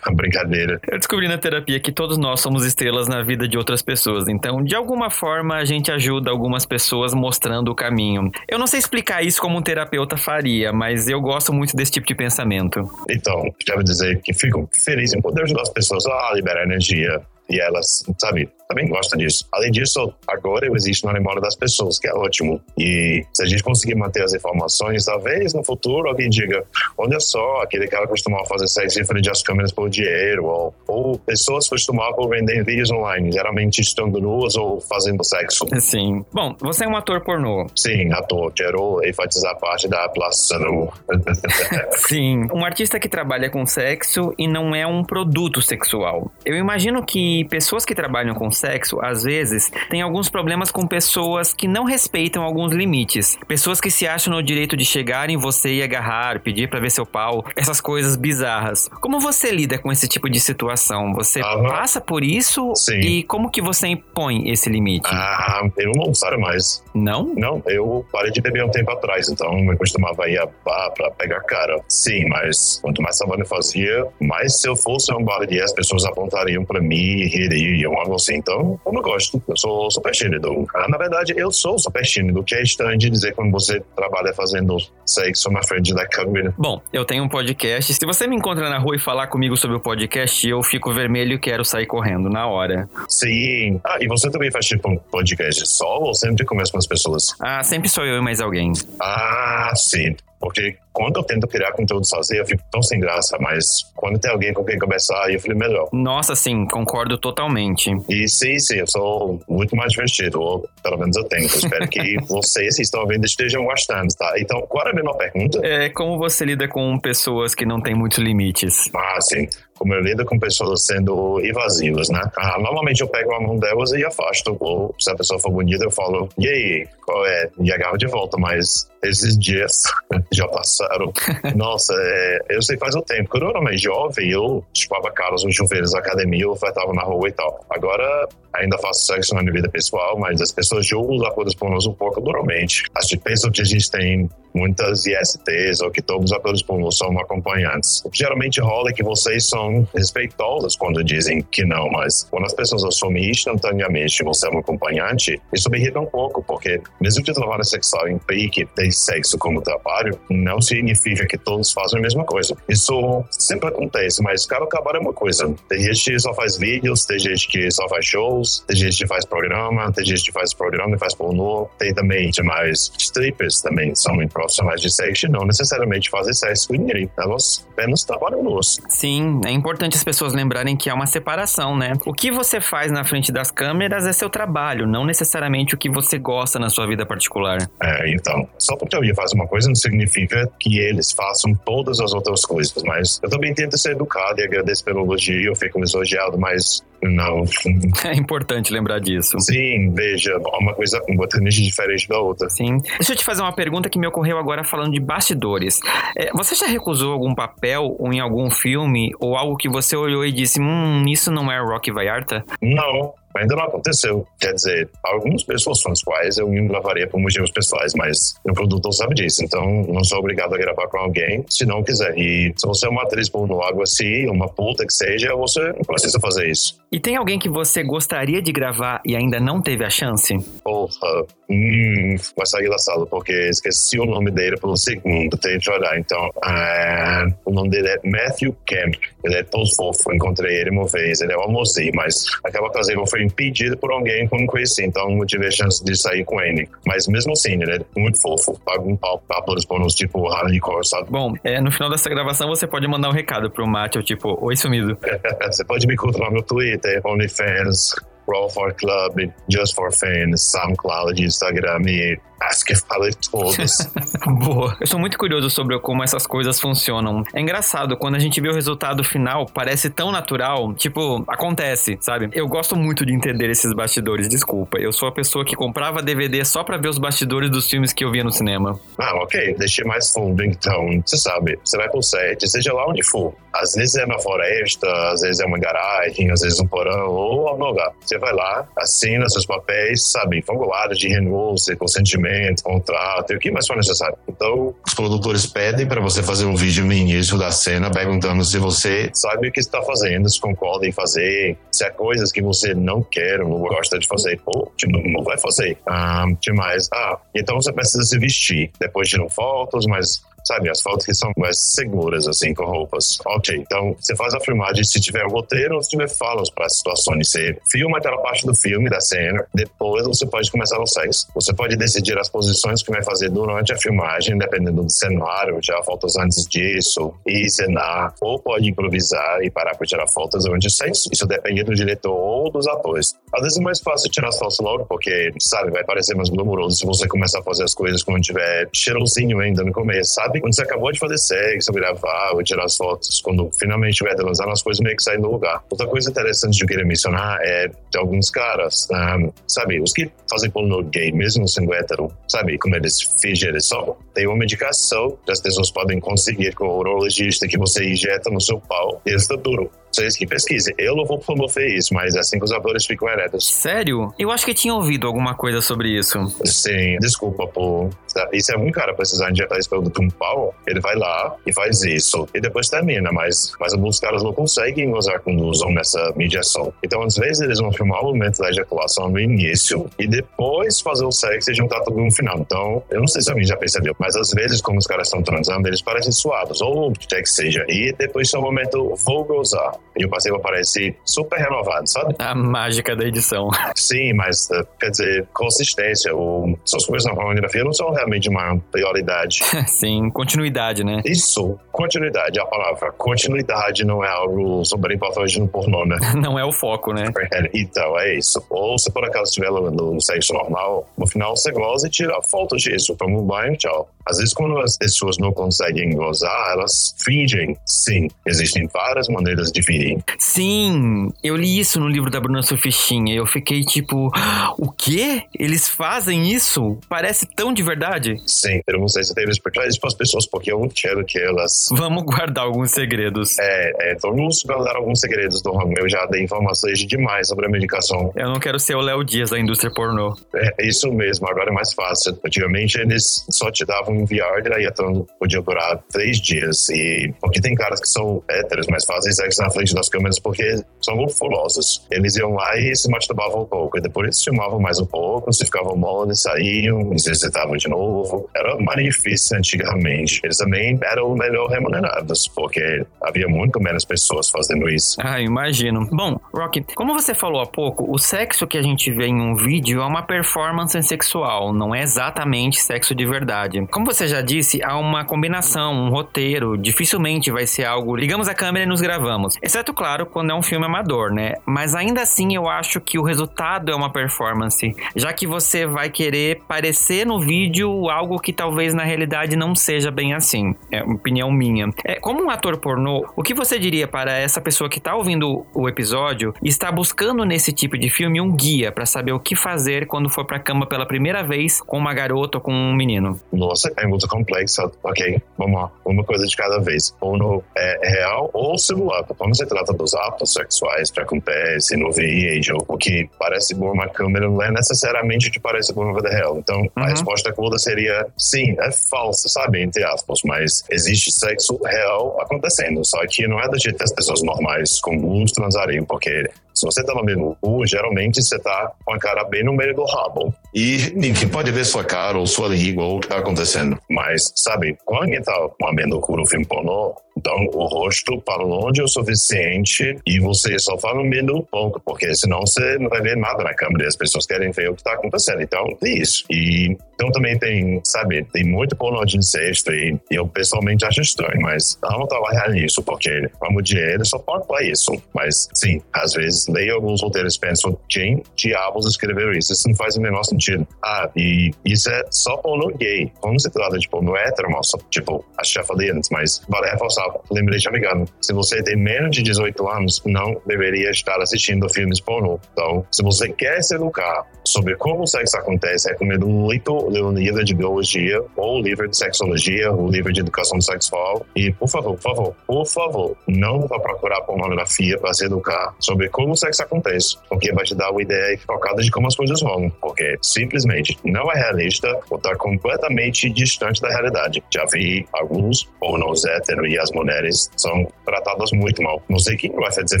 Brincadeira. Eu descobri na terapia que todos nós somos estrelas na vida de outras pessoas, então de alguma forma a gente ajuda algumas pessoas mostrando o caminho. Eu não sei explicar isso como um terapeuta faria, mas eu gosto muito desse tipo de pensamento. Então, quero dizer que fico feliz em poder ajudar as pessoas a liberar energia, e elas, sabe, também gostam disso. Além disso, agora eu existo na memória das pessoas, que é ótimo. E se a gente conseguir manter as informações, talvez no futuro alguém diga: olha só, aquele cara costumava fazer sexo em frente às câmeras por dinheiro, ou, ou pessoas costumavam vender vídeos online, geralmente estando nuas ou fazendo sexo. Sim. Bom, você é um ator pornô. Sim, ator. Quero enfatizar a parte da atuação. Sim. Um artista que trabalha com sexo e não é um produto sexual. Eu imagino que pessoas que trabalham com sexo, às vezes, tem alguns problemas com pessoas que não respeitam alguns limites. Pessoas que se acham no direito de chegar em você e agarrar, pedir para ver seu pau, essas coisas bizarras. Como você lida com esse tipo de situação? Você Aham. passa por isso Sim. e como que você impõe esse limite? Ah, eu não saio mais. Não? Não, eu parei de beber um tempo atrás, então eu costumava ir a bar pra pegar cara. Sim, mas quanto mais trabalho eu fazia, mais se eu fosse a um bar de as pessoas apontariam pra mim e ririam, algo assim. Então, eu não gosto. Eu sou super tímido. Ah, na verdade, eu sou super tímido, que é estranho de dizer quando você trabalha fazendo sexo na frente da câmera. Bom, eu tenho um podcast. Se você me encontra na rua e falar comigo sobre o podcast, eu fico vermelho e quero sair correndo na hora. Sim. Ah, e você também faz tipo um podcast só ou sempre começa com as pessoas? Ah, sempre sou eu e mais alguém. Ah, sim. Porque quando eu tento criar conteúdo sozinho, eu fico tão sem graça, mas quando tem alguém com quem conversar, eu fico melhor. Nossa, sim, concordo totalmente. E sim, sim, eu sou muito mais divertido, ou pelo menos eu tento. Espero que vocês que estão vendo estejam gostando, tá? Então, qual era a menor pergunta? É, como você lida com pessoas que não têm muitos limites? Ah, sim. Como eu lido com pessoas sendo evasivas, né? Ah, normalmente eu pego a mão delas e afasto. Ou se a pessoa for bonita, eu falo, e aí, qual é? E agarro de volta, mas esses dias já passaram. Nossa, é, eu sei faz um tempo. Quando eu era mais jovem, eu chupava caras nos chuveiros da academia, eu flertava na rua e tal. Agora, ainda faço sexo na minha vida pessoal, mas as pessoas julgam os acordos pornôs um pouco duramente. As gente pensam que a gente tem muitas ISTs ou que todos os acordos pornôs são acompanhantes. O que geralmente rola é que vocês são respeitosos quando dizem que não, mas quando as pessoas assumem instantaneamente que você é um acompanhante, isso me irrita um pouco, porque mesmo que trabalho sexual implique ter sexo como trabalho, não significa que todos fazem a mesma coisa. Isso sempre acontece, mas cada trabalho é uma coisa. Tem gente que só faz vídeos, tem gente que só faz shows, tem gente que faz programa, tem gente que faz programa e faz pornô, tem também mais strippers também, são profissionais de sexo e não necessariamente fazem sexo com ninguém. Elas trabalham nos. Sim, é importante as pessoas lembrarem que há uma separação, né? O que você faz na frente das câmeras é seu trabalho, não necessariamente o que você gosta na sua vida particular. É, então, só porque alguém faz uma coisa não significa que eles façam todas as outras coisas, mas eu também tento ser educado e agradeço pelo elogio, eu fico lisonjeado, mas não. É importante lembrar disso. Sim, veja, uma coisa completamente diferente da outra. Sim. Deixa eu te fazer uma pergunta que me ocorreu agora falando de bastidores. É, você já recusou algum papel ou em algum filme ou algo que você olhou e disse, hum, isso não é Rock Vallarta? Não, ainda não aconteceu. Quer dizer, algumas pessoas com as quais eu me gravaria por motivos pessoais, mas o produtor sabe disso, então não sou obrigado a gravar com alguém se não quiser. E se você é uma atriz pornô, algo assim, uma puta que seja, você não precisa fazer isso. E tem alguém que você gostaria de gravar e ainda não teve a chance? Porra, hum, vai sair da sala, porque esqueci o nome dele pelo segundo, tenho que olhar. Então, ah, o nome dele é Matthew Kemp. Ele é tão fofo, encontrei ele uma vez, ele é um almocinho, mas aquela ocasião foi impedida por alguém que eu não conheci, então não tive a chance de sair com ele. Mas mesmo assim, ele é muito fofo, paga um pau pra todos os tipo hardcore, sabe? Bom, é, no final dessa gravação você pode mandar um recado pro Matthew, tipo, oi sumido. Você pode me encontrar no Twitter, OnlyFans, Raw for Club, Just for Fans, SoundCloud, Instagram e acho que falei todos. Boa. Eu sou muito curioso sobre como essas coisas funcionam. É engraçado, quando a gente vê o resultado final, parece tão natural, tipo, acontece, sabe? Eu gosto muito de entender esses bastidores, desculpa. Eu sou a pessoa que comprava DVD só pra ver os bastidores dos filmes que eu via no cinema. Ah, ok, deixei mais fundo então. Você sabe, você vai pro set, seja lá onde for. Às vezes é na floresta, às vezes é uma garagem, às vezes um porão ou algum lugar. Você vai lá, assina seus papéis, sabe, formulários de renúncia, consentimento, contrato e o que mais for necessário. Então, Os produtores pedem para você fazer um vídeo no início da cena perguntando se você sabe o que está fazendo, se concorda em fazer, se há coisas que você não quer ou não gosta de fazer, pô, tipo, não vai fazer. Ah, que mais? Ah, então você precisa se vestir. Depois tiram fotos, mas sabe, as fotos que são mais seguras, assim, com roupas. Ok, então você faz a filmagem se tiver roteiro ou se tiver falas para as situações. Você filma aquela parte do filme, da cena, depois você pode começar o sexo. Você pode decidir as posições que vai fazer durante a filmagem, dependendo do cenário, tirar fotos antes disso e cenar, ou pode improvisar e parar para tirar fotos durante o sexo. Isso depende do diretor ou dos atores. Às vezes é mais fácil tirar as fotos logo, porque, sabe, vai parecer mais glamouroso se você começar a fazer as coisas quando tiver cheirosinho ainda no começo, sabe? Sabe? Quando você acabou de fazer sexo, gravar ou tirar as fotos, quando finalmente vai transar, as coisas meio que saem do lugar. Outra coisa interessante que eu queria mencionar é de alguns caras, um, sabe? Os que fazem pornô gay, mesmo sendo hétero, sabe? Como eles fingem eles são. Tem uma medicação que as pessoas podem conseguir com o urologista que você injeta no seu pau e está duro. Vocês que pesquisem. Eu não vou promover isso, mas é assim que os atores ficam eretos. Sério? Eu acho que tinha ouvido alguma coisa sobre isso. Sim, desculpa por. Isso é muito cara precisar injetar esse produto no pau. Ele vai lá e faz isso. E depois termina, mas, mas alguns caras não conseguem gozar quando usam nessa mediação. Então, às vezes, eles vão filmar o momento da ejaculação no início e depois fazer o sexo e juntar tudo no final. Então, eu não sei se alguém já percebeu, mas às vezes, como os caras estão transando, eles parecem suados, ou o que quer que seja. E depois, no momento, vou gozar e o passeio aparece super renovado, sabe? A mágica da edição. Sim, mas eh, quer dizer, consistência. O, essas coisas na pornografia não são realmente uma prioridade. Sim, continuidade, né? Isso, continuidade é a palavra. Continuidade não é algo super importante no pornô, né? Não é o foco, né? É, então, é isso. Ou se por acaso estiver no sexo normal, no final você goza e tira fotos disso. Toma um banho, tchau. Às vezes, quando as pessoas não conseguem gozar, elas fingem. Sim, existem várias maneiras de fingir. Sim, eu li isso no livro da Bruna Surfichinha. Eu fiquei tipo, o quê? Eles fazem isso? Parece tão de verdade. Sim, eu não sei se teve explicar isso para as pessoas, porque eu não quero que elas. Vamos guardar alguns segredos. É, é vamos guardar alguns segredos do ramo. Eu já dei informações demais sobre a medicação. Eu não quero ser o Léo Dias da indústria pornô. É isso mesmo, agora é mais fácil. Antigamente eles só te davam um Viagra e então podia durar três dias. E porque tem caras que são héteros, mas fazem sexo na frente das câmeras porque são muito fulosos. Eles iam lá e se masturbavam um pouco. E depois eles filmavam mais um pouco, se ficavam mole, saíam, se exercitavam de novo. Era mais difícil antigamente. Eles também eram melhor remunerados, porque havia muito menos pessoas fazendo isso. Ah, imagino. Bom, Rocky, como você falou há pouco, o sexo que a gente vê em um vídeo é uma performance sexual, não é exatamente sexo de verdade. Como você já disse, há uma combinação, um roteiro, dificilmente vai ser algo, ligamos a câmera e nos gravamos. Exceto, claro, quando é um filme amador, né? Mas ainda assim eu acho que o resultado é uma performance, já que você vai querer parecer no vídeo algo que talvez na realidade não seja bem assim. É uma opinião minha. É, como um ator pornô, o que você diria para essa pessoa que está ouvindo o episódio e está buscando nesse tipo de filme um guia para saber o que fazer quando for para cama pela primeira vez com uma garota ou com um menino? Nossa, é muito complexa. Ok, vamos lá. Uma coisa de cada vez. Porno é real ou simulado. Quando se trata dos atos sexuais que acontecem no vídeo, o que parece por uma câmera não é necessariamente o que parece por uma vida real. Então, uhum. a resposta curta seria sim, é falsa, sabe? Entre aspas, mas existe sexo real acontecendo. Só que não é do jeito que as pessoas normais comuns transariam, porque se você tá no meio do cu, geralmente você tá com a cara bem no meio do rabo. E ninguém pode ver sua cara ou sua língua ou o que tá acontecendo. Mas, sabe, quando tá lambendo o cu no filme pornô, então o rosto para longe o suficiente e você só fala meio do pouco, porque senão você não vai ver nada na câmera e as pessoas querem ver o que tá acontecendo. Então, é isso. E então também tem, sabe, tem muito pornô de incesto e, eu pessoalmente acho estranho, mas vamos trabalhar nisso, porque vamos dinheiro só pode para isso. Mas sim, às vezes leio alguns roteiros e penso, quem diabos escreveram isso? Isso não faz o menor sentido. Ah, e isso é só pornô gay. Quando se trata de pornô hétero, tipo, acho que já falei antes, mas vale reforçar, lembrei de amigano. Se você tem menos de 18 anos, não deveria estar assistindo filmes pornô. Então, se você quer se educar sobre como sexo acontece, recomendo muito ler um livro de biologia, ou um livro de sexologia, ou um livro de educação sexual. E, por favor, por favor, por favor, não vá procurar pornografia para se educar sobre como sexo acontece, porque vai te dar uma ideia equivocada de como as coisas rolam, porque simplesmente não é realista ou está completamente distante da realidade. Já vi alguns pornôs héteros e as mulheres são tratadas muito mal. Não sei quem vai ser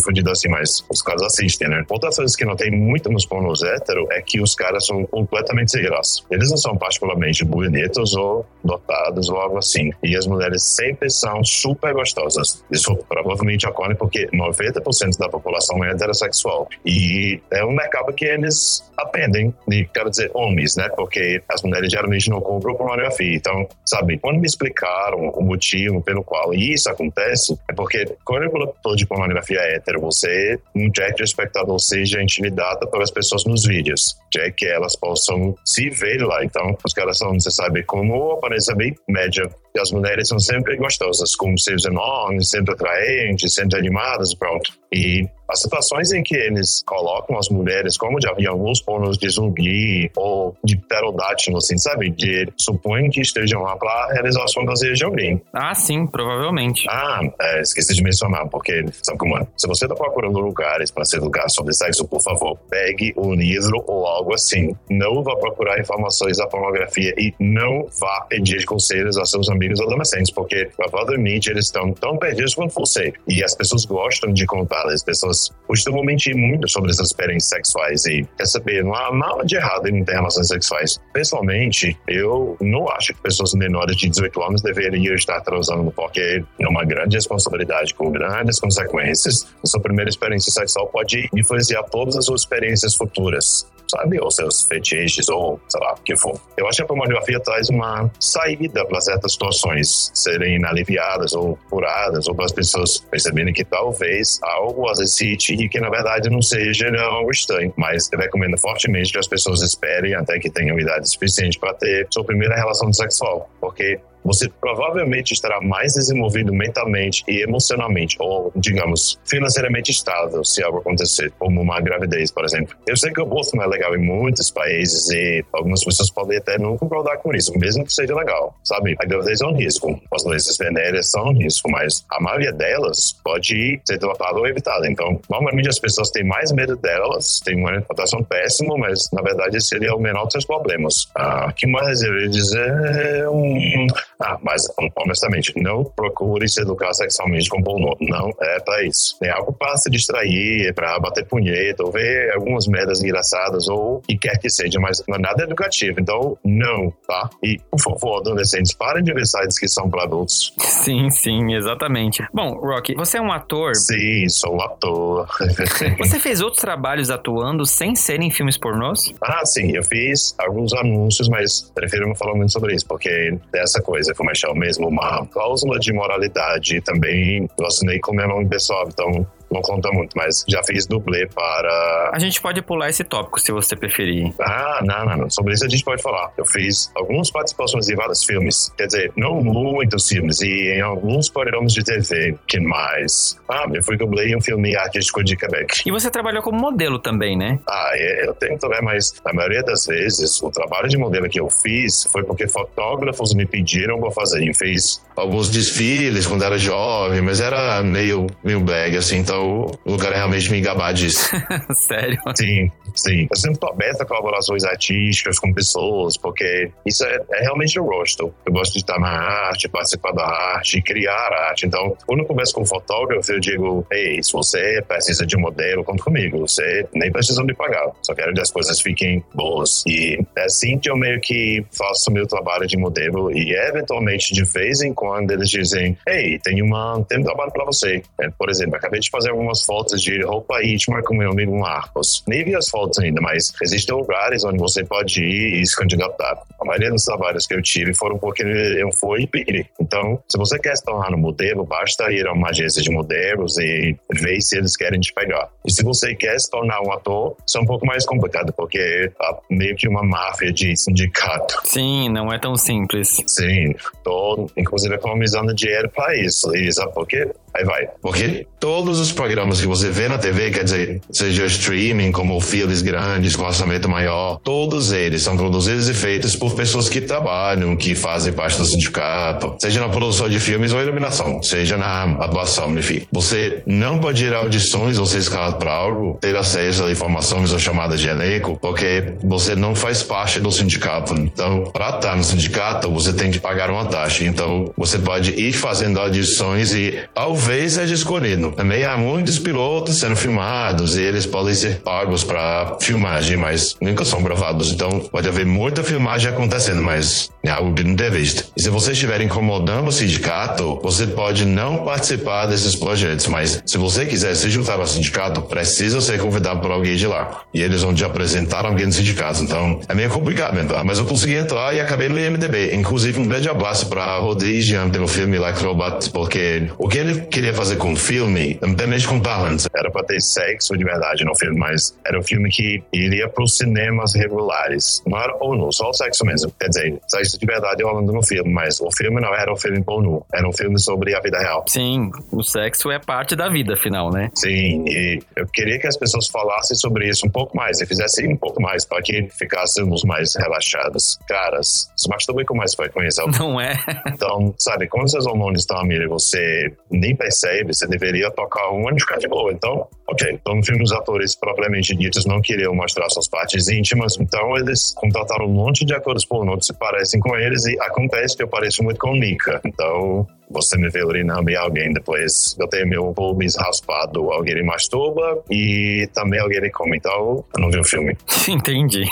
fudido assim, mas os caras assistem, né? Outra coisa que não tem muito nos pornôs héteros é que os caras são completamente sem graça. Eles não são particularmente bonitos ou dotados ou algo assim. E as mulheres sempre são super gostosas. Isso provavelmente ocorre porque 90% da população é heterossexual. E é um mercado que eles aprendem, e quero dizer homens, né? Porque as mulheres geralmente não compram pornografia. Então, sabe, quando me explicaram o motivo pelo qual isso acontece, é porque quando eu falo de pornografia hétero, você não quer que o espectador seja intimidado pelas pessoas nos vídeos, quer que elas possam se ver lá. Então, os caras são, você sabe, como aparência bem média. E as mulheres são sempre gostosas, com seus enormes, sempre atraentes, sempre animadas, pronto. E as situações em que eles colocam as mulheres, como já havia alguns pornos de zumbi ou de pterodáctilo, assim, sabe? De supõem que estejam lá para realizar as fantasias de alguém. Ah, sim, provavelmente. Ah, é, esqueci de mencionar, porque, sabe como é? Se você está procurando lugares para se educar sobre sexo, por favor, pegue um livro ou algo assim. Não vá procurar informações da pornografia e não vá pedir conselhos a seus amigos adolescentes, porque provavelmente eles estão tão perdidos quanto você. E as pessoas gostam de contar, as pessoas costumam mentir muito sobre essas experiências sexuais e quer saber, não há nada de errado em ter relações sexuais. Pessoalmente, eu não acho que pessoas menores de 18 anos deveriam estar transando porque é uma grande responsabilidade com grandes consequências. A sua primeira experiência sexual pode influenciar todas as suas experiências futuras sabe? Ou seus fetiches, ou sei lá, o que for. Eu acho que a pornografia traz uma saída para certas situações serem aliviadas ou curadas, ou para as pessoas perceberem que talvez algo as excite e que na verdade não seja algo estranho. Mas eu recomendo fortemente que as pessoas esperem até que tenham idade suficiente para ter sua primeira relação sexual, porque você provavelmente estará mais desenvolvido mentalmente e emocionalmente, ou, digamos, financeiramente estável se algo acontecer, como uma gravidez, por exemplo. Eu sei que o aborto não é legal em muitos países e algumas pessoas podem até não concordar com isso, mesmo que seja legal, sabe? A gravidez é um risco, as doenças venéreas são um risco, mas a maioria delas pode ser tratada ou evitada. Então, normalmente as pessoas têm mais medo delas, têm uma reputação péssima, mas na verdade seria o menor dos problemas. Ah, o que mais eu ia dizer? Um, ah, mas honestamente, não procure se educar sexualmente com pornô. Não é pra isso. É algo para se distrair, é pra bater punheta, ou ver algumas merdas engraçadas, ou o que quer que seja, mas não é nada educativo. Então, não, tá? E, por favor, adolescentes, parem de ver sites que são para adultos. Sim, sim, exatamente. Bom, Rocky, você é um ator? Sim, sou um ator. você fez outros trabalhos atuando sem serem filmes pornôs? Ah, sim, eu fiz alguns anúncios, mas prefiro não falar muito sobre isso, porque dessa coisa é que mesmo, uma cláusula de moralidade também. Eu assinei com meu nome pessoal, então não conta muito, mas já fiz dublê para. A gente pode pular esse tópico se você preferir. Ah, não, não, não. Sobre isso a gente pode falar. Eu fiz algumas participações em vários filmes, quer dizer, não muitos filmes, e em alguns programas de TV. Que mais? Ah, eu fui dublê em um filme artístico de Quebec. E você trabalhou como modelo também, né? Ah, é, eu tenho também, mas a maioria das vezes o trabalho de modelo que eu fiz foi porque fotógrafos me pediram para fazer. Eu fiz alguns desfiles quando era jovem, mas era meio, meio bag, assim, então o lugar realmente me gabar disso. Sério? Sim, sim. Eu sempre tô aberto a colaborações artísticas com pessoas, porque isso é, é, realmente eu gosto. Eu gosto de estar na arte, participar da arte, criar arte. Então, quando eu começo com um fotógrafo, eu digo, ei, se você precisa de um modelo, conta comigo. Você nem precisa me pagar. Só quero que as coisas fiquem boas. E é assim que eu meio que faço o meu trabalho de modelo e, eventualmente, de vez em quando, eles dizem, ei, tem, uma, tem um trabalho para você. É, por exemplo, acabei de fazer algumas fotos de roupa íntima com meu amigo Marcos. Nem vi as fotos ainda, mas existem lugares onde você pode ir e se candidatar. A maioria dos trabalhos que eu tive foram porque eu fui e pedi. Então, se você quer se tornar um modelo, basta ir a uma agência de modelos e ver se eles querem te pegar. E se você quer se tornar um ator, isso é um pouco mais complicado, porque é meio que uma máfia de sindicato. Sim, não é tão simples. Sim, tô inclusive economizando dinheiro para isso. E sabe por quê? Aí vai. Porque todos os programas que você vê na TV, quer dizer, seja streaming, como filmes grandes, com orçamento maior, todos eles são produzidos e feitos por pessoas que trabalham, que fazem parte do sindicato, seja na produção de filmes ou iluminação, seja na atuação, enfim. Você não pode ir a audições ou ser escalado para algo, ter acesso a informações ou chamadas de elenco, porque você não faz parte do sindicato. Então, para estar no sindicato, você tem que pagar uma taxa. Então, você pode ir fazendo audições e, ao talvez seja escolhido. Também há muitos pilotos sendo filmados e eles podem ser pagos para filmagem, mas nunca são gravados. Então pode haver muita filmagem acontecendo, mas É não deve visto. E se você estiver incomodando o sindicato, você pode não participar desses projetos, mas se você quiser se juntar ao sindicato, precisa ser convidado por alguém de lá. E eles vão te apresentar alguém do sindicato. Então, é meio complicado entrar. Mas eu consegui entrar e acabei no IMDB. Inclusive, um grande abraço para Rodrigo Jean pelo filme Like Robot, porque o que ele queria fazer com o filme, até mesmo com balance, era para ter sexo de verdade no filme, mas era um filme que iria para os cinemas regulares. Não era pornô, só o sexo mesmo. Quer dizer, sexo de verdade rolando no filme, mas o filme não era um filme pornô, era um filme sobre a vida real. Sim, o sexo é parte da vida, afinal, né? Sim, e eu queria que as pessoas falassem sobre isso um pouco mais e fizessem um pouco mais para que ficássemos mais relaxados. Caras, se masturbe com mais frequência. Não é? Então, sabe, quando seus hormônios estão a mil e você nem percebe, você deveria tocar um de boa. Então, ok. Então, no filme, os atores propriamente ditos não queriam mostrar suas partes íntimas, então eles contrataram um monte de atores pornô que se parecem com eles e acontece que eu pareço muito com Nika. Então, você me vê urinando em alguém depois. Eu tenho meu pulmões raspado, alguém me masturba e também alguém me come. Então, eu não vi o filme. Entendi.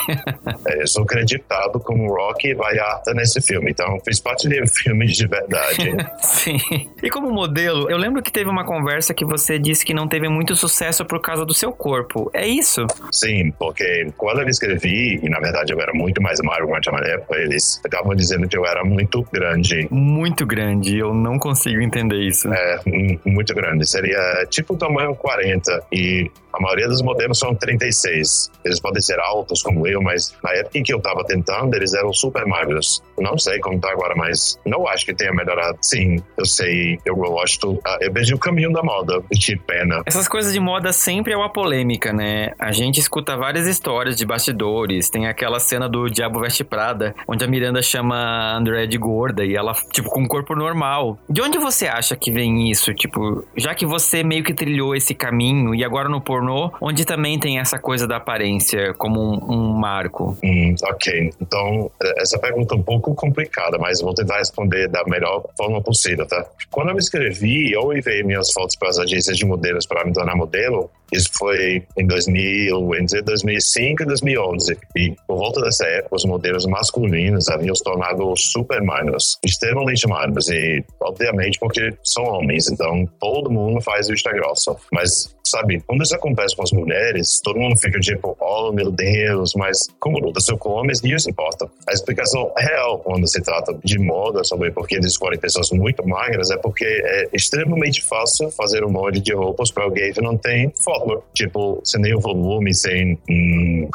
é, eu sou acreditado como Rocky Vallarta nesse filme. Então, fiz parte de um filme de verdade. Sim. E como modelo, eu lembro que teve uma conversa que você disse que não teve muito sucesso por causa do seu corpo. É isso? Sim, porque quando eu escrevi, e na verdade eu era muito mais magro na época, eles estavam dizendo que eu era muito grande. Muito grande. Eu não não consigo entender isso. É, muito grande. Seria tipo o tamanho 40 e a maioria dos modelos são 36. Eles podem ser altos como eu, mas na época em que eu estava tentando, eles eram super magros. Não sei como tá agora, mas não acho que tenha melhorado. Sim, eu sei, eu gosto. Ah, eu vejo o caminho da moda, de pena. Essas coisas de moda sempre é uma polêmica, né? A gente escuta várias histórias de bastidores. Tem aquela cena do Diabo Veste Prada, onde a Miranda chama a André de gorda e ela, tipo, com um corpo normal. De onde você acha que vem isso? Tipo, já que você meio que trilhou esse caminho e agora no pornô, onde também tem essa coisa da aparência como um, um marco? Hum, ok. Então, essa pergunta é um pouco complicada, mas vou tentar responder da melhor forma possível, tá? Quando eu me inscrevi, eu enviei minhas fotos para as agências de modelos para me tornar modelo. Isso foi em 2000, entre 2005 e 2011. E por volta dessa época, os modelos masculinos haviam se tornado super magros, extremamente magros. E obviamente porque são homens, então todo mundo faz vista grossa. Mas, sabe, quando isso acontece com as mulheres, todo mundo fica tipo, oh meu Deus, mas como luta seu com homens, isso importa. A explicação real quando se trata de moda sobre por que eles escolhem pessoas muito magras é porque é extremamente fácil fazer um molde de roupas para alguém que não tem forma. Tipo, sem nenhum volume, sem. Hum,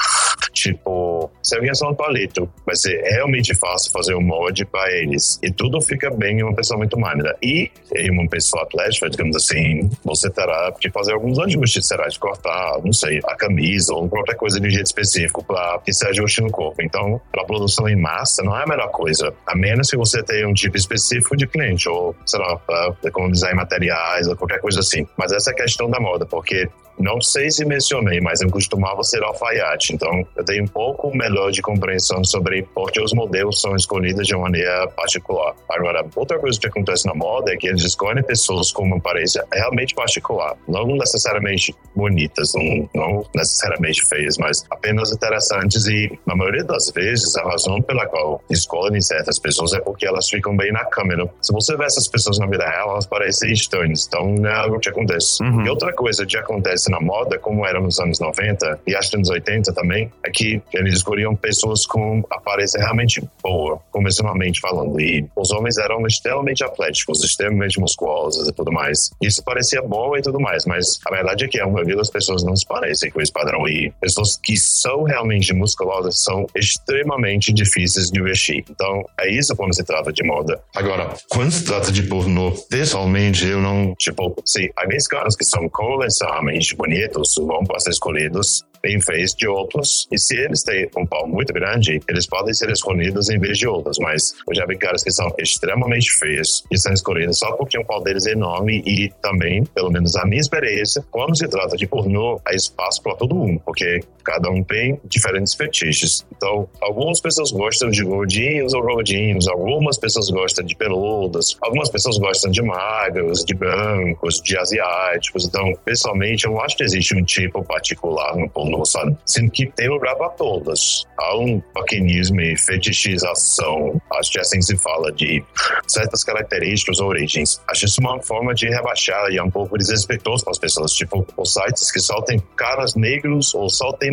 tipo, se alguém é só um palito, vai ser realmente fácil fazer um molde para eles. E tudo fica bem em uma pessoa muito magra. E em uma pessoa atlética, digamos assim, você terá que fazer alguns ajustes, será de cortar, não sei, a camisa ou qualquer coisa de jeito específico para que se ajuste no corpo. Então, para produção em massa, não é a melhor coisa. A menos que você tenha um tipo específico de cliente, ou, sei lá, para economizar em materiais ou qualquer coisa assim. Mas essa é a questão da moda, porque não sei se mencionei, mas eu costumava ser alfaiate, então eu tenho um pouco melhor de compreensão sobre por que os modelos são escolhidos de uma maneira particular. Agora, outra coisa que acontece na moda é que eles escolhem pessoas com uma aparência realmente particular, não necessariamente bonitas, não, não necessariamente feias, mas apenas interessantes e, na maioria das vezes, a razão pela qual escolhem certas pessoas é porque elas ficam bem na câmera. Se você vê essas pessoas na vida real, elas parecem estranhas, então não é algo que acontece. Uhum. E outra coisa que acontece na moda, como era nos anos 90 e acho que nos 80 também, é que eles escolhiam pessoas com aparência realmente boa, convencionalmente falando. E os homens eram extremamente atléticos, extremamente musculosos e tudo mais. Isso parecia bom e tudo mais, mas a verdade é que a maioria das pessoas não se parecem com esse padrão. E pessoas que são realmente musculosas são extremamente difíceis de vestir. Então, é isso quando se trata de moda. Agora, quando se trata de pornô, pessoalmente eu não. Tipo, sim, há caras que são convencionalmente bonitos vão para ser escolhidos em vez de outros. E se eles têm um pau muito grande, eles podem ser escolhidos em vez de outros. Mas eu já vi caras que são extremamente feios e são escolhidos só porque o pau deles é enorme e também, pelo menos a minha experiência, quando se trata de pornô, há espaço para todo mundo, porque cada um tem diferentes fetiches. Então, algumas pessoas gostam de gordinhos ou gordinhos, algumas pessoas gostam de peludas, algumas pessoas gostam de magros, de brancos, de asiáticos. Então, pessoalmente, eu não acho que existe um tipo particular no pornô sabe? Sendo que tem lugar para todas. Há um paquinismo e fetichização, acho que assim se fala, de certas características ou origens. Acho isso uma forma de rebaixar e é um pouco desrespeitoso para as pessoas. Tipo, os sites que só tem caras negros ou só tem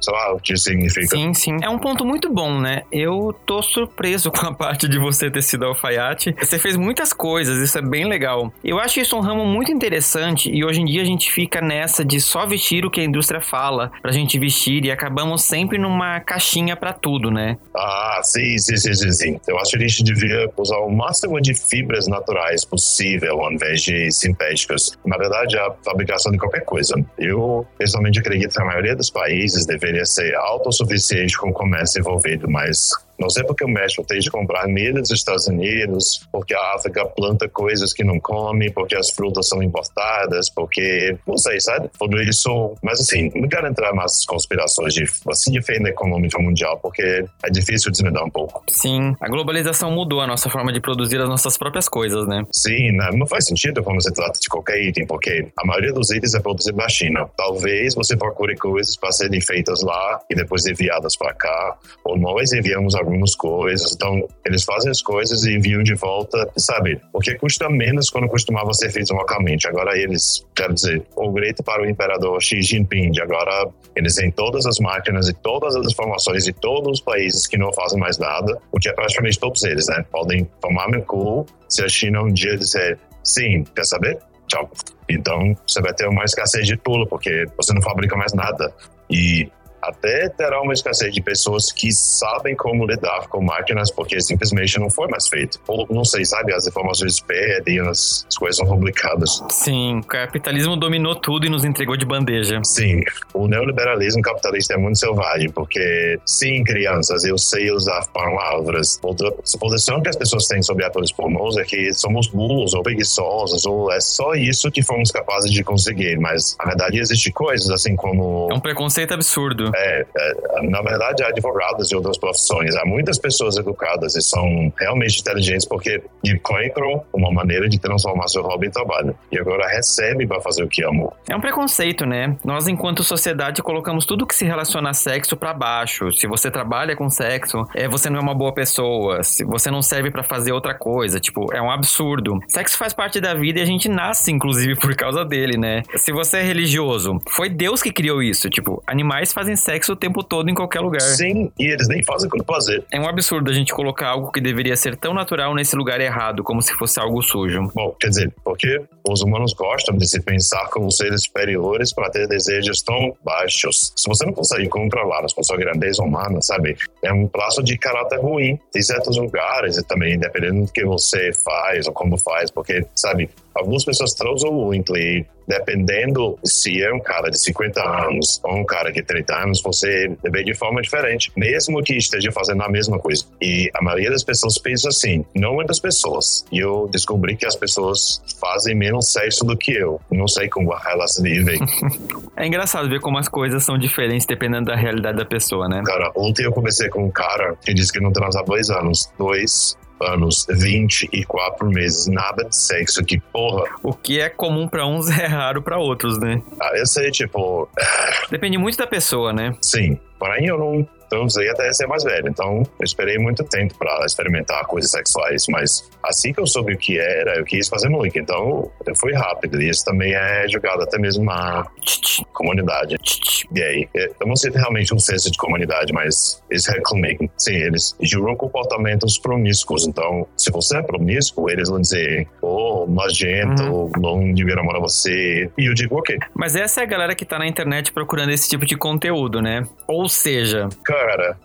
sei lá o que significa. Sim, sim. É um ponto muito bom, né? Eu tô surpreso com a parte de você ter sido alfaiate. Você fez muitas coisas, isso é bem legal. Eu acho isso um ramo muito interessante e hoje em dia a gente fica nessa de só vestir o que a indústria fala pra gente vestir e acabamos sempre numa caixinha para tudo, né? Ah, sim, sim, sim, sim, sim. Eu acho que a gente devia usar o máximo de fibras naturais possível ao invés de sintéticas. Na verdade, a fabricação de qualquer coisa. Eu, pessoalmente, acredito que a maioria dos países deveria deveria ser autossuficiente com o comércio envolvido, mas não sei porque o México tem de comprar milho dos Estados Unidos, porque a África planta coisas que não come, porque as frutas são importadas, porque, não sei, sabe? Tudo isso. Mas assim, não quero entrar mais conspirações de assim defender a econômica mundial, porque é difícil desmedar um pouco. Sim, a globalização mudou a nossa forma de produzir as nossas próprias coisas, né? Sim, não, não faz sentido quando você trata de qualquer item, porque a maioria dos itens é produzido na China. Talvez você procure coisas para serem feitas lá e depois enviadas para cá, ou nós enviamos algumas algumas coisas. Então, eles fazem as coisas e enviam de volta, sabe? Porque custa menos quando costumava ser feito localmente. Agora eles, quero dizer, o grito para o imperador Xi Jinping, agora eles têm todas as máquinas e todas as informações de todos os países que não fazem mais nada, o que é praticamente todos eles, né? Podem tomar meu cu se a China um dia disser, sim, quer saber? Tchau. Então, você vai ter uma escassez de tudo, porque você não fabrica mais nada. E até terá uma escassez de pessoas que sabem como lidar com máquinas, porque simplesmente não foi mais feito. Ou, não sei, sabe, as informações perdem, as, as coisas são publicadas. Sim, o capitalismo dominou tudo e nos entregou de bandeja. Sim, o neoliberalismo capitalista é muito selvagem, porque, sim, crianças, eu sei usar palavras. Outra suposição que as pessoas têm sobre atores pornôs é que somos burros ou preguiçosos, ou é só isso que fomos capazes de conseguir, mas, na verdade, existe coisas assim como... É um preconceito absurdo. É, é, na verdade, há advogados e outras profissões. Há muitas pessoas educadas e são realmente inteligentes porque encontram uma maneira de transformar seu hobby em trabalho. E agora recebe para fazer o que amou. É um preconceito, né? Nós, enquanto sociedade, colocamos tudo que se relaciona a sexo para baixo. Se você trabalha com sexo, é, você não é uma boa pessoa. Se você não serve para fazer outra coisa. Tipo, é um absurdo. Sexo faz parte da vida e a gente nasce, inclusive, por causa dele, né? Se você é religioso, foi Deus que criou isso. Tipo, animais fazem sexo o tempo todo em qualquer lugar. Sim, e eles nem fazem quando fazer. É um absurdo a gente colocar algo que deveria ser tão natural nesse lugar errado, como se fosse algo sujo. Bom, quer dizer, porque os humanos gostam de se pensar como seres superiores para ter desejos tão baixos. Se você não consegue controlar com sua grandeza humana, sabe? É um traço de caráter ruim em certos lugares e também dependendo do que você faz ou como faz, porque, sabe, algumas pessoas transam muito e dependendo se é um cara de 50 anos ou um cara de 30 anos, você vê de forma diferente, mesmo que esteja fazendo a mesma coisa. E a maioria das pessoas pensa assim, não muitas pessoas. E eu descobri que as pessoas fazem menos sexo do que eu. Não sei como elas vivem. é engraçado ver como as coisas são diferentes dependendo da realidade da pessoa, né? Cara, ontem eu conversei com um cara que disse que não transa há dois anos. Dois anos, 24 meses, nada de sexo, que porra. O que é comum para uns é raro para outros, né? Ah, eu sei, tipo. Depende muito da pessoa, né? Sim. Porém, eu não então usei até ser mais velho. Então eu esperei muito tempo para experimentar coisas sexuais, mas assim que eu soube o que era, eu quis fazer muito. Então eu fui rápido. E isso também é jogado até mesmo na comunidade gay. Eu não sei realmente um senso de comunidade, mas eles reclamam. Sim, eles juram comportamentos promíscuos. Então, se você é promíscuo, eles vão dizer, oh, nojento, uhum. não devia namorar você. E eu digo, ok. Mas essa é a galera que tá na internet procurando esse tipo de conteúdo, né? Ou seja, Cara,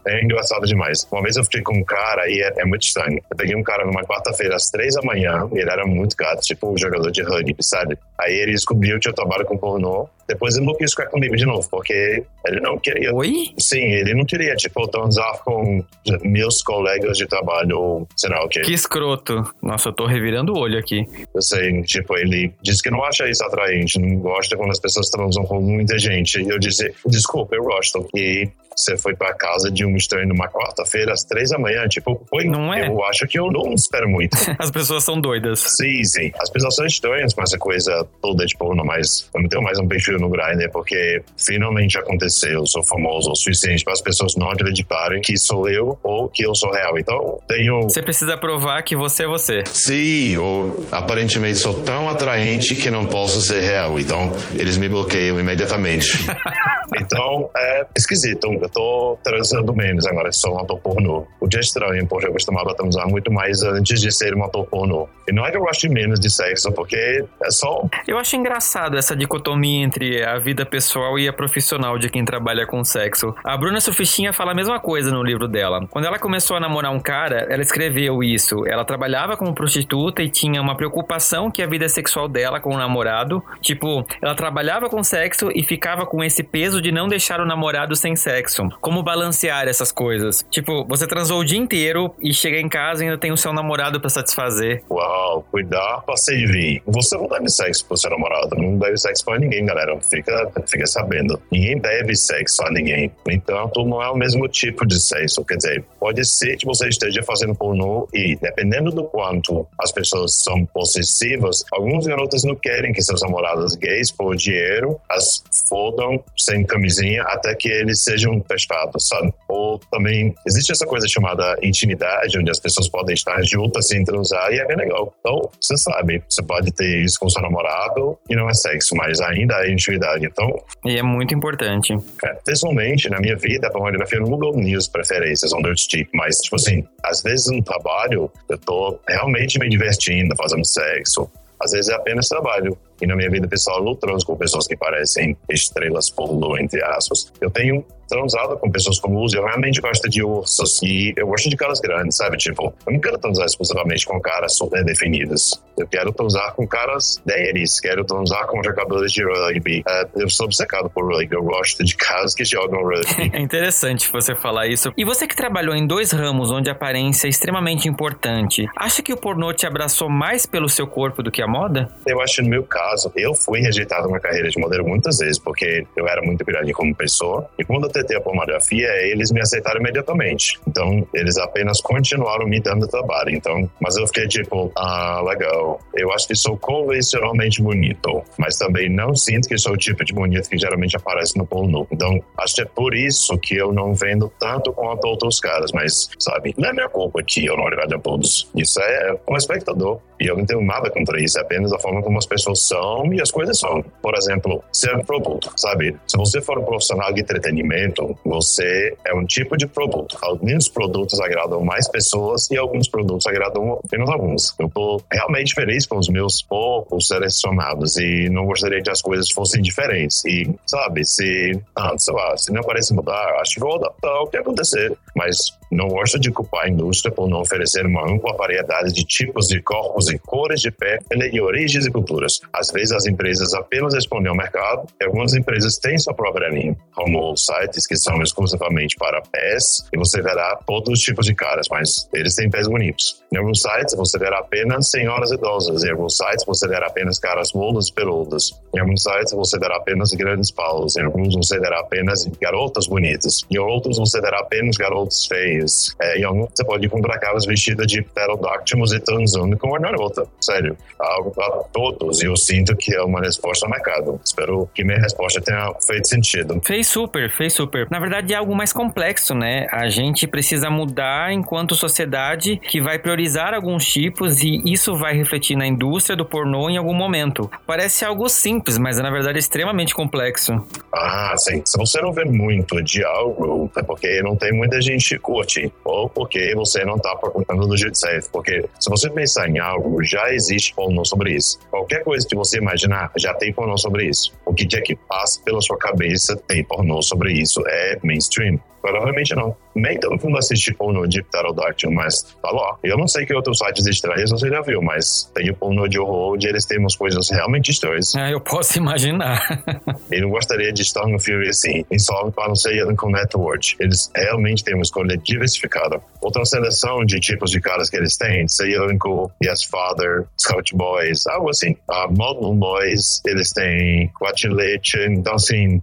é engraçado demais. Uma vez eu fiquei com um cara e é, é muito estranho. Eu peguei um cara numa quarta-feira às três da manhã, e ele era muito gato, tipo um jogador de rugby, sabe? Aí ele descobriu que eu trabalho com pornô. Depois ele não quis ficar comigo de novo, porque ele não queria. Oi? Sim, ele não queria, tipo, transar com meus colegas de trabalho ou sei lá o quê. Que escroto. Nossa, eu tô revirando o olho aqui. Eu sei, tipo, ele disse que não acha isso atraente, não gosta quando as pessoas transam com muita gente. E eu disse, desculpa, eu gosto. E você foi para casa de um estranho numa quarta-feira às três da manhã, tipo, foi, não é? Eu acho que eu não espero muito. As pessoas são doidas. Sim, sim. As pessoas são estranhas com essa coisa toda, tipo, não mais, eu não tenho mais um perfil perfil no Grindr porque finalmente aconteceu, eu sou famoso o suficiente para as pessoas não acreditarem que sou eu ou que eu sou real. Então, tenho... Você precisa provar que você é você. Sim, ou aparentemente sou tão atraente que não posso ser real. Então, eles me bloqueiam imediatamente. então, é esquisito. Eu tô transando menos agora, sou um ator pornô. O que é estranho, porque eu costumava transar muito mais antes de ser um ator pornô. E não é que eu goste menos de sexo, porque é só... Eu acho engraçado essa dicotomia entre a vida pessoal e a profissional de quem trabalha com sexo. A Bruna Sufistinha fala a mesma coisa no livro dela. Quando ela começou a namorar um cara, ela escreveu isso. Ela trabalhava como prostituta e tinha uma preocupação que a vida sexual dela com o namorado, tipo, ela trabalhava com sexo e ficava com esse peso de não deixar o namorado sem sexo. Como balancear essas coisas? Tipo, você transou o dia inteiro e chega em casa e ainda tem o seu namorado para satisfazer. Uau, cuidar pra servir. Você não deve sexo pro seu namorado, não deve sexo pra ninguém, galera. Fica, fica sabendo. Ninguém deve sexo a ninguém. Entanto, não é o mesmo tipo de sexo. Quer dizer, pode ser que você esteja fazendo pornô e, dependendo do quanto as pessoas são possessivas, alguns garotos não querem que seus namorados gays, por dinheiro, as fodam sem camisinha até que eles sejam testados, sabe? Ou também existe essa coisa chamada intimidade, onde as pessoas podem estar juntas sem transar e é bem legal. Então, você sabe, você pode ter isso com seu namorado e não é sexo, mas ainda é intimidade. Então. E é muito importante. É, pessoalmente, na minha vida, a pornografia não mudou minhas preferências, onde eu tipo, mas, tipo assim, às vezes no trabalho, eu tô realmente me divertindo, fazendo sexo. Às vezes é apenas trabalho. E na minha vida pessoal, eu transo com pessoas que parecem estrelas pornô, entre aspas. Eu tenho transado com pessoas como Uzi, eu realmente gosto de ursos e eu gosto de caras grandes, sabe? Tipo, eu não quero transar exclusivamente com caras super definidos. Eu quero transar com caras deles, quero transar com jogadores de rugby. Uh, eu sou obcecado por rugby, eu gosto de caras que jogam rugby. É interessante você falar isso. E você que trabalhou em dois ramos onde a aparência é extremamente importante, acha que o pornô te abraçou mais pelo seu corpo do que a moda? Eu acho no meu caso caso, eu fui rejeitado na carreira de modelo muitas vezes, porque eu era muito grande como pessoa. E quando eu tentei a pornografia, eles me aceitaram imediatamente. Então, eles apenas continuaram me dando trabalho. Então, mas eu fiquei tipo, ah, legal. Eu acho que sou convencionalmente bonito, mas também não sinto que sou o tipo de bonito que geralmente aparece no pornô. Então, acho que é por isso que eu não vendo tanto quanto outros caras, mas, sabe, não é minha culpa que eu não agrade a todos. Isso é um espectador. E eu não tenho nada contra isso, é apenas a forma como as pessoas são e as coisas são. Por exemplo, ser produto, sabe? Se você for um profissional de entretenimento, você é um tipo de produto. Alguns produtos agradam mais pessoas e alguns produtos agradam apenas alguns. Eu tô realmente feliz com os meus poucos selecionados e não gostaria que as coisas fossem diferentes. E, sabe, se, ah, sei lá, se não parece mudar, acho que vou adaptar o que acontecer. Mas não gosto de culpar a indústria por não oferecer uma ampla variedade de tipos de corpos e cores de pele e origens e culturas. Às vezes as empresas apenas respondem ao mercado e algumas empresas têm sua própria linha, como sites que são exclusivamente para pés e você verá todos os tipos de caras, mas eles têm pés bonitos. Em alguns sites você verá apenas senhoras idosas, em alguns sites você verá apenas caras mudas e peludas, em alguns sites você verá apenas grandes paus, em alguns você verá apenas garotas bonitas, em outros você verá apenas garotos feios. É, em alguns você pode encontrar caras vestidas de pterodáctilos e transando com uma garota. Sério, algo para todos e eu sinto que é uma resposta ao mercado. Espero que minha resposta tenha feito sentido. Fez super, fez super. Na verdade é algo mais complexo, né? A gente precisa mudar enquanto sociedade que vai priorizar alguns tipos e isso vai refletir na indústria do pornô em algum momento. Parece algo simples, mas é na verdade extremamente complexo. Ah, sim. Se você não vê muito de algo, é porque não tem muita gente que curte, ou porque você não está procurando do jeito certo. Porque se você pensar em algo, já existe pornô sobre isso. Qualquer coisa que você imaginar, já tem pornô sobre isso. O que quer que passe pela sua cabeça tem pornô sobre isso. É mainstream. Provavelmente não. Nem todo mundo assiste pornô de pterodáctilo, mas tá lá. Eu não sei que outros sites estranhos você já viu, mas tem o pornô de horror onde eles têm umas coisas realmente estranhas. Ah, eu posso imaginar. eu não gostaria de estar no filme assim, em só para não ser com network. Eles realmente têm uma escolha diversificada. Outra seleção de tipos de caras que eles têm, Sailor com Yes Father, Scout Boys, algo assim. Uh, Modern Boys, eles têm Quatilete, então assim,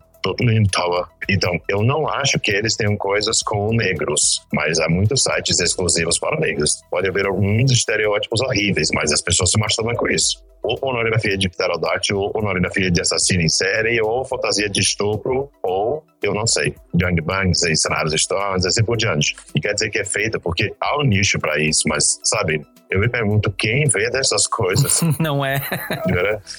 estava. Então, eu não acho que eles tenham coisas com negros, mas há muitos sites exclusivos para negros. Pode haver alguns estereótipos horríveis, mas as pessoas se masturbam com isso. ou pornografia de pterodáctilo, ou pornografia de assassino em série, ou fantasia de estupro, ou eu não sei, gangbangs e cenários estranhos, assim por diante. E quer dizer que é feita porque há um nicho para isso, mas, sabe, eu me pergunto quem vê dessas coisas. não é.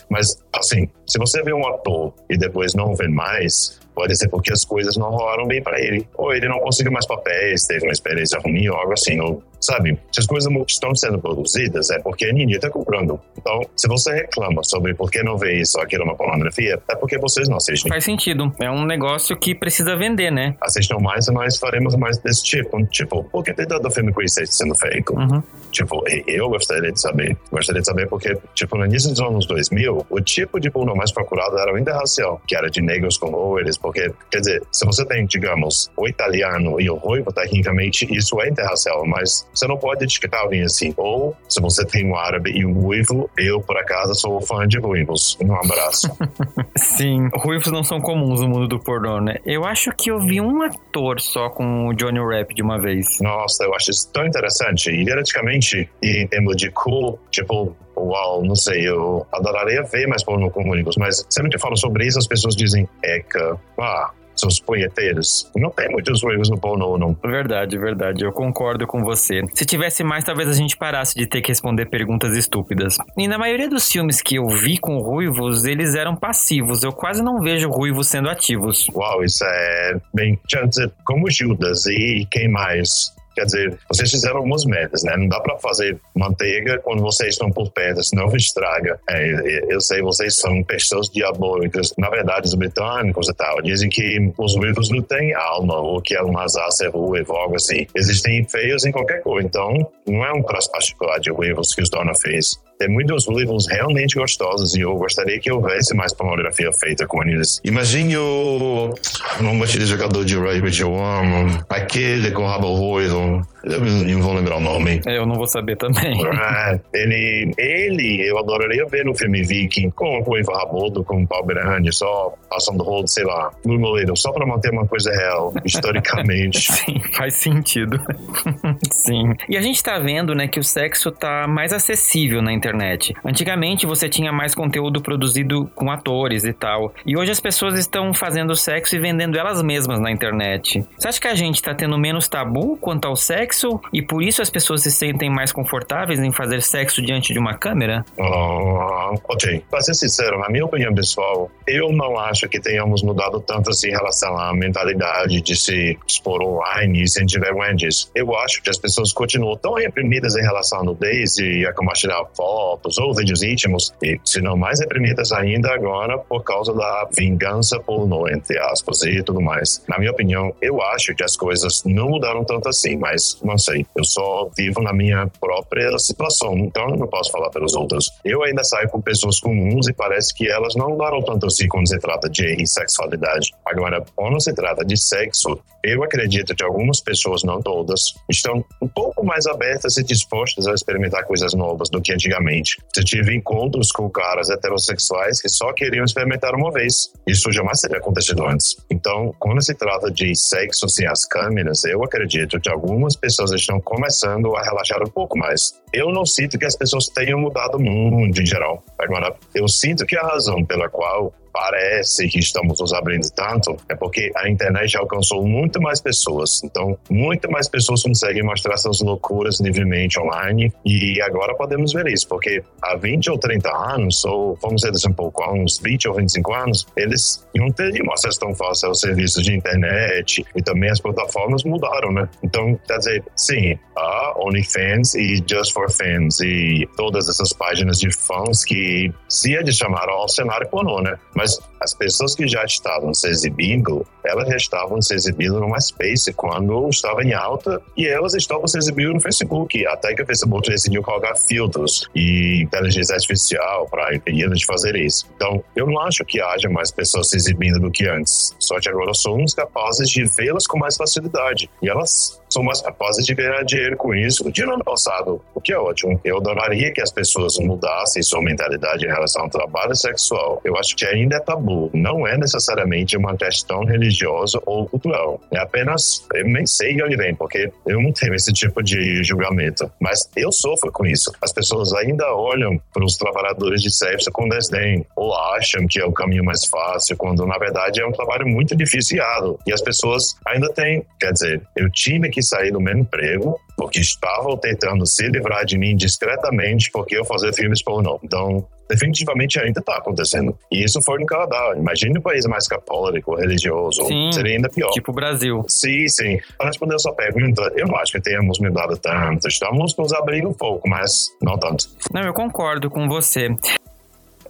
mas, assim, se você vê um ator e depois não vê mais, Pode ser porque as coisas não rolaram bem para ele. Ou ele não conseguiu mais papéis, teve uma experiência ruim ou algo assim. Ou, sabe, se as coisas estão sendo produzidas, é porque ninguém está comprando. Então, se você reclama sobre por que não vê isso ou aquilo na pornografia, é porque vocês não assistem. Faz sentido. É um negócio que precisa vender, né? Assistam mais e nós faremos mais desse tipo. Tipo, por que tem tanto filme com isso sendo feito? Uhum. Tipo, eu gostaria de saber. Gostaria de saber porque, tipo, no início dos anos 2000, o tipo de pornô mais procurado era o interracial, que era de negros com loiros, porque, quer dizer, se você tem, digamos, o italiano e o ruivo, tecnicamente isso é interracial, mas você não pode etiquetar alguém assim. Ou, se você tem um árabe e um ruivo, eu, por acaso, sou fã de ruivos. Um abraço. Sim, ruivos não são comuns no mundo do pornô, né? Eu acho que eu vi um ator só com o Johnny Rapp de uma vez. Nossa, eu acho isso tão interessante. E, veridicamente, em termos de cool, tipo, uau, não sei, eu adoraria ver mais pornô com únicos, mas sempre que eu falo sobre isso, as pessoas dizem, eca, ah, seus punheteiros. Não tem muitos ruivos no pornô, não. Verdade, verdade. Eu concordo com você. Se tivesse mais, talvez a gente parasse de ter que responder perguntas estúpidas. E na maioria dos filmes que eu vi com ruivos, eles eram passivos. Eu quase não vejo ruivos sendo ativos. Uau, isso é bem. Como Judas e quem mais? Quer dizer, vocês fizeram algumas metas, né? Não dá para fazer manteiga quando vocês estão por perto, senão estraga. É, eu sei, vocês são pessoas diabólicas. Na verdade, os britânicos e tal dizem que os vivos não têm alma, ou que é um azar ser ruim, algo assim. Existem feios em qualquer cor, então não é um caso particular de vivos que os Dona fez. Tem muitos livros realmente gostosos e eu gostaria que houvesse mais pornografia feita com eles. Imagine o nome daquele jogador de rugby que eu amo, aquele com rabo ruivo. Eu não vou lembrar o nome. É, eu não vou saber também. É, ele, ele, eu adoraria ver no filme Viking com o Ivan Raboldo, com o pau grande, só passando rolo, sei lá, no moleiro, só para manter uma coisa real, historicamente. Sim, faz sentido. Sim. E a gente tá vendo, né, que o sexo tá mais acessível na internet. Antigamente você tinha mais conteúdo produzido com atores e tal. E hoje as pessoas estão fazendo sexo e vendendo elas mesmas na internet. Você acha que a gente tá tendo menos tabu quanto ao sexo? e por isso as pessoas se sentem mais confortáveis em fazer sexo diante de uma câmera? Uh, ok. Para ser sincero, na minha opinião pessoal, eu não acho que tenhamos mudado tanto assim em relação à mentalidade de se expor online e sem vergonhas. Eu acho que as pessoas continuam tão reprimidas em relação à nudez e a compartilhar fotos ou vídeos íntimos, e se não mais reprimidas ainda agora por causa da vingança pornô, entre aspas, e tudo mais. Na minha opinião, eu acho que as coisas não mudaram tanto assim, mas não sei. Eu só vivo na minha própria situação, então eu não posso falar pelos outros. Eu ainda saio com pessoas comuns e parece que elas não daram tanto assim quando se trata de sexualidade. Agora, quando se trata de sexo, eu acredito que algumas pessoas, não todas, estão um pouco mais abertas e dispostas a experimentar coisas novas do que antigamente. Eu tive encontros com caras heterossexuais que só queriam experimentar uma vez. Isso jamais teria acontecido antes. Então, quando se trata de sexo sem as câmeras, eu acredito que algumas pessoas estão começando a relaxar um pouco mais. Eu não sinto que as pessoas tenham mudado muito em geral. Agora, eu sinto que a razão pela qual parece que estamos nos abrindo tanto é porque a internet alcançou muito mais pessoas. Então, muito mais pessoas conseguem mostrar suas loucuras livremente online e agora podemos ver isso, porque há 20 ou 30 anos, ou vamos dizer assim um pouco, há uns 20 ou 25 anos, eles não teriam acesso tão fácil aos serviços de internet e também as plataformas mudaram, né? Então, quer dizer, sim, há OnlyFans e Just for Fans e todas essas páginas de fãs que se adicionaram ao cenário pornô, né? Mas mas as pessoas que já estavam se exibindo, elas já estavam se exibindo no MySpace quando estava em alta e elas estavam se exibindo no Facebook, até que o Facebook decidiu colocar filtros e inteligência artificial para impedir de fazer isso. Então, eu não acho que haja mais pessoas se exibindo do que antes, só que agora somos capazes de vê-las com mais facilidade e elas são mais capazes de ganhar dinheiro com isso. No ano passado, o que é ótimo. Eu adoraria que as pessoas mudassem sua mentalidade em relação ao trabalho sexual. Eu acho que ainda é tabu. Não é necessariamente uma questão religiosa ou cultural. É apenas, eu nem sei de onde vem, porque eu não tenho esse tipo de julgamento. Mas eu sofro com isso. As pessoas ainda olham para os trabalhadores de sexo com desdém, ou acham que é o caminho mais fácil, quando na verdade é um trabalho muito difícil e as pessoas ainda têm. Quer dizer, eu tive que sair do meu emprego porque estavam tentando se livrar de mim discretamente porque eu fazia filmes pornô. Então, definitivamente ainda está acontecendo. E isso foi no Canadá. Imagine um país mais católico, religioso. Sim, seria ainda pior. Tipo o Brasil. Sim, sim. Para responder a sua pergunta, eu acho que temos mudado tanto. Estamos nos abrindo um pouco, mas não tanto. Não, eu concordo com você.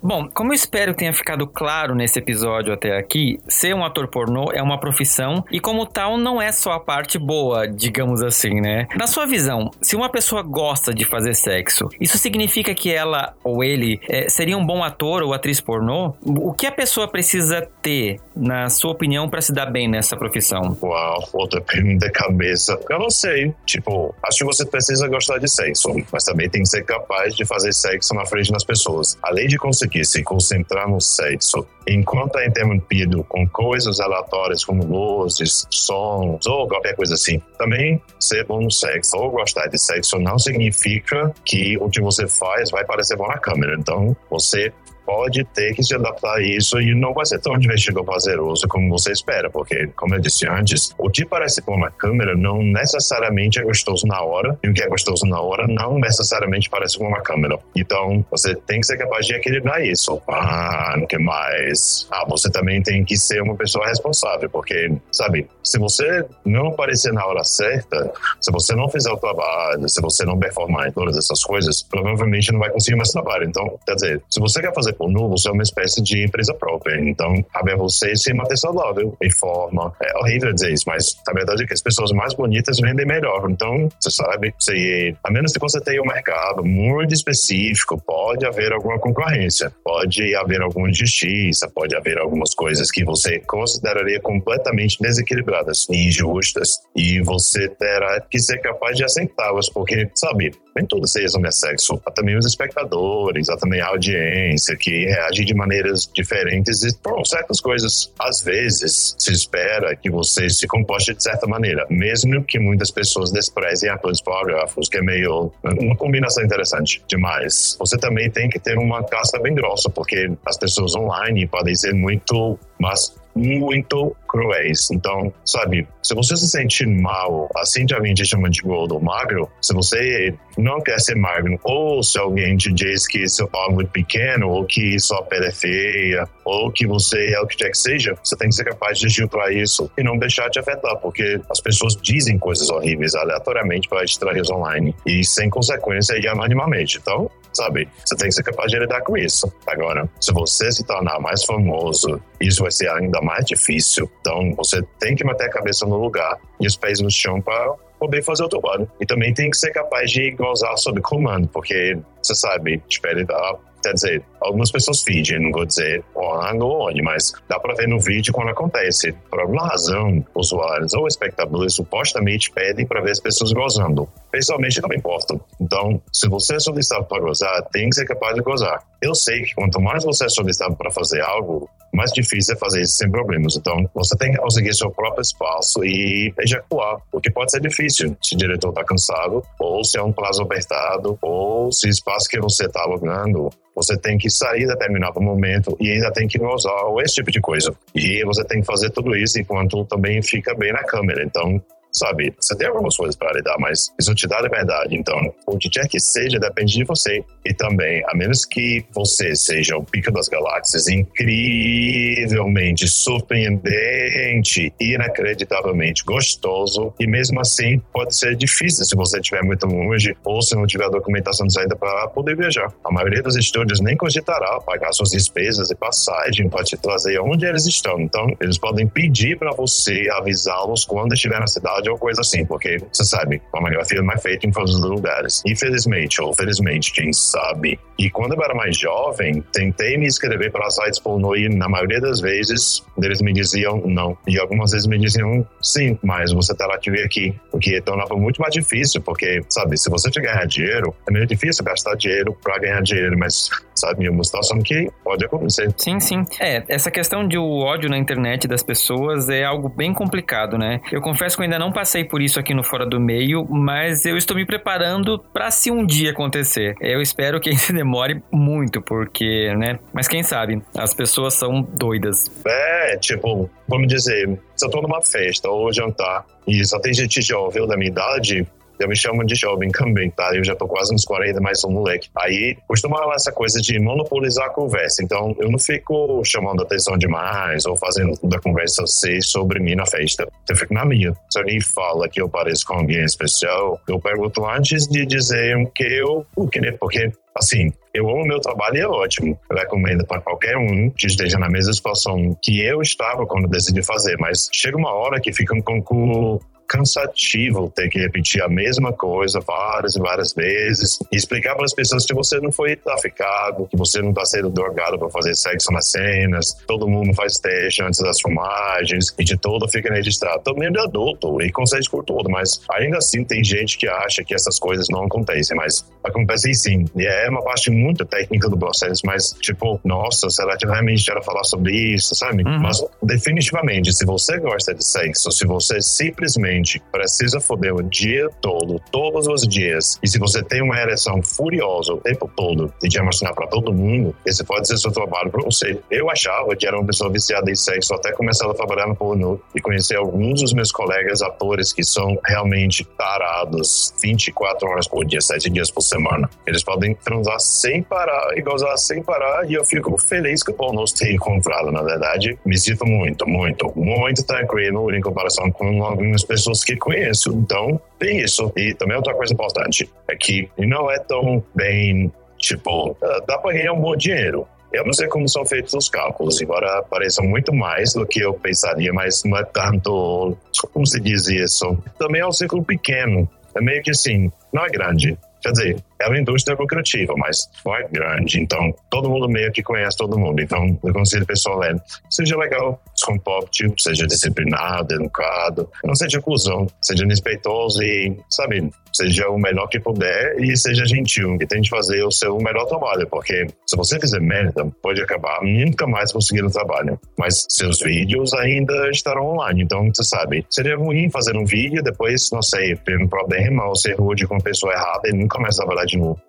Bom, como eu espero que tenha ficado claro nesse episódio até aqui, ser um ator pornô é uma profissão e, como tal, não é só a parte boa, digamos assim, né? Na sua visão, se uma pessoa gosta de fazer sexo, isso significa que ela ou ele é, seria um bom ator ou atriz pornô? O que a pessoa precisa ter, na sua opinião, para se dar bem nessa profissão? Uau, outra pergunta cabeça. Eu não sei. Tipo, acho que você precisa gostar de sexo, mas também tem que ser capaz de fazer sexo na frente das pessoas. Além de conseguir que se concentrar no sexo enquanto é interrompido com coisas aleatórias como luzes, sons ou qualquer coisa assim. Também ser bom no sexo ou gostar de sexo não significa que o que você faz vai parecer bom na câmera. Então, você pode ter que se adaptar a isso e não vai ser tão divertido ou prazeroso como você espera, porque, como eu disse antes, o que parece bom na câmera não necessariamente é gostoso na hora, e o que é gostoso na hora não necessariamente parece bom na câmera. Então, você tem que ser capaz de equilibrar isso. Ah, o que mais? Ah, você também tem que ser uma pessoa responsável, porque, sabe, se você não aparecer na hora certa, se você não fizer o trabalho, se você não performar em todas essas coisas, provavelmente não vai conseguir mais trabalho. Então, quer dizer, se você quer fazer pornô, você é uma espécie de empresa própria. Então, cabe a você se manter saudável, em forma. É horrível dizer isso, mas a verdade é que as pessoas mais bonitas vendem melhor. Então, você sabe, você, a menos que você tenha um mercado muito específico, pode haver alguma concorrência, pode haver alguma injustiça, pode haver algumas coisas que você consideraria completamente desequilibradas e injustas, e você terá que ser capaz de aceitá-las, porque, sabe, nem tudo seja sobre sexo, há também os espectadores, há também a audiência, que reage de maneiras diferentes e por certas coisas. Às vezes se espera que você se comporte de certa maneira, mesmo que muitas pessoas desprezem atores pornográficos, que é meio uma combinação interessante demais. Você também tem que ter uma casca bem grossa, porque as pessoas online podem ser muito mas muito cruéis. Então, sabe, se você se sente mal, assim que alguém te chama de gordo ou magro, se você não quer ser magro, ou se alguém te diz que seu pau é pequeno, ou que sua pele é feia, ou que você é o que quer que seja, você tem que ser capaz de para isso e não deixar te afetar, porque as pessoas dizem coisas horríveis aleatoriamente para distrair online e sem consequência e anonimamente. Então, sabe? Você tem que ser capaz de lidar com isso. Agora, se você se tornar mais famoso, isso vai ser ainda mais difícil. Então, você tem que manter a cabeça no lugar e os pés no chão para poder fazer o trabalho. E também tem que ser capaz de gozar sob comando, porque você sabe, espere dar Quer dizer, algumas pessoas fingem, não vou dizer quando ou onde, mas dá para ver no vídeo quando acontece. Por alguma razão, usuários ou espectadores supostamente pedem para ver as pessoas gozando. Pessoalmente não me importa. Então, se você é solicitado para gozar, tem que ser capaz de gozar. Eu sei que quanto mais você é solicitado para fazer algo, mais difícil é fazer isso sem problemas. Então, você tem que conseguir seu próprio espaço e ejacular, o que pode ser difícil se o diretor está cansado, ou se é um prazo apertado, ou se o espaço que você está alugando você tem que sair determinado momento e ainda tem que usar esse tipo de coisa. E você tem que fazer tudo isso enquanto também fica bem na câmera. Então, sabe? Você tem algumas coisas para lidar, mas isso te dá liberdade. Então, o que quer que seja depende de você. E também, a menos que você seja o pico das galáxias, incrivelmente surpreendente, inacreditavelmente gostoso, e mesmo assim pode ser difícil se você estiver muito longe ou se não tiver documentação de saída para poder viajar. A maioria dos estúdios nem cogitará pagar suas despesas e passagem para te trazer onde eles estão. Então, eles podem pedir para você avisá-los quando estiver na cidade faculdade ou coisa assim, porque você sabe, a mamografia não é feita em todos os lugares. Infelizmente, ou felizmente, quem sabe. E quando eu era mais jovem, tentei me inscrever para sites pornô e na maioria das vezes eles me diziam não. E algumas vezes me diziam sim, mas você terá que vir aqui. Porque tornava muito mais difícil, porque, sabe, se você quer ganhar dinheiro, é meio difícil gastar dinheiro para ganhar dinheiro, mas sabe? É uma situação que pode acontecer. Sim, sim. É, essa questão de o ódio na internet das pessoas é algo bem complicado, né? Eu confesso que eu ainda não passei por isso aqui no Fora do Meio, mas eu estou me preparando para se um dia acontecer. Eu espero que isso demore muito, porque, né? Mas quem sabe? As pessoas são doidas. É, tipo, vamos dizer, se eu tô numa festa ou jantar e só tem gente jovem da minha idade, eu me chamo de jovem também, tá? Eu já tô quase nos 40, mas sou moleque. Aí costuma rolar essa coisa de monopolizar a conversa. Então eu não fico chamando atenção demais ou fazendo da conversa ser sobre mim na festa. Eu fico na minha. Se alguém fala que eu pareço com alguém especial, eu pergunto antes de dizer que eu, né? Porque assim, eu amo meu trabalho e é ótimo. Eu recomendo para qualquer um que esteja na mesma situação que eu estava quando decidi fazer, mas chega uma hora que fica um pouco cansativo ter que repetir a mesma coisa várias e várias vezes e explicar para as pessoas que você não foi traficado, que você não está sendo drogado para fazer sexo nas cenas, todo mundo faz teste antes das filmagens e de todo fica registrado. Todo mundo é adulto e consegue por tudo, mas ainda assim tem gente que acha que essas coisas não acontecem, mas acontecem sim. E é uma parte muito técnica do processo, mas tipo, nossa, será que realmente era falar sobre isso, sabe? Uhum. Mas definitivamente, se você gosta de sexo, se você simplesmente precisa foder o dia todo, todos os dias, e se você tem uma ereção furiosa o tempo todo e de emocionar para todo mundo, esse pode ser seu trabalho para você. Eu achava que era uma pessoa viciada em sexo até começar a trabalhar no pornô e conhecer alguns dos meus colegas atores que são realmente tarados 24 horas por dia, 7 dias por semana. Eles podem transar sem parar e gozar sem parar e eu fico feliz que o pornô tenha encontrado, na verdade. Me sinto muito, muito, muito tranquilo em comparação com algumas pessoas pessoas que conheço. Então, tem isso. E também outra coisa importante é que não é tão bem, tipo, ah, dá para ganhar um bom dinheiro. Eu não sei como são feitos os cálculos, embora pareçam muito mais do que eu pensaria, mas não é tanto, como se diz isso? Também é um ciclo pequeno. É meio que assim, não é grande. Quer dizer, é uma indústria lucrativa, mas é grande. Então, todo mundo meio que conhece todo mundo. Então, eu conselho pessoal é, seja legal, descompacte, seja disciplinado, educado, não seja cuzão, seja respeitoso e, sabe, seja o melhor que puder e seja gentil, e tente fazer o seu melhor trabalho, porque se você fizer merda, pode acabar nunca mais conseguindo trabalho. Mas seus vídeos ainda estarão online, então você sabe, seria ruim fazer um vídeo depois, não sei, ter um problema ou ser rude com a pessoa errada e nunca mais trabalhar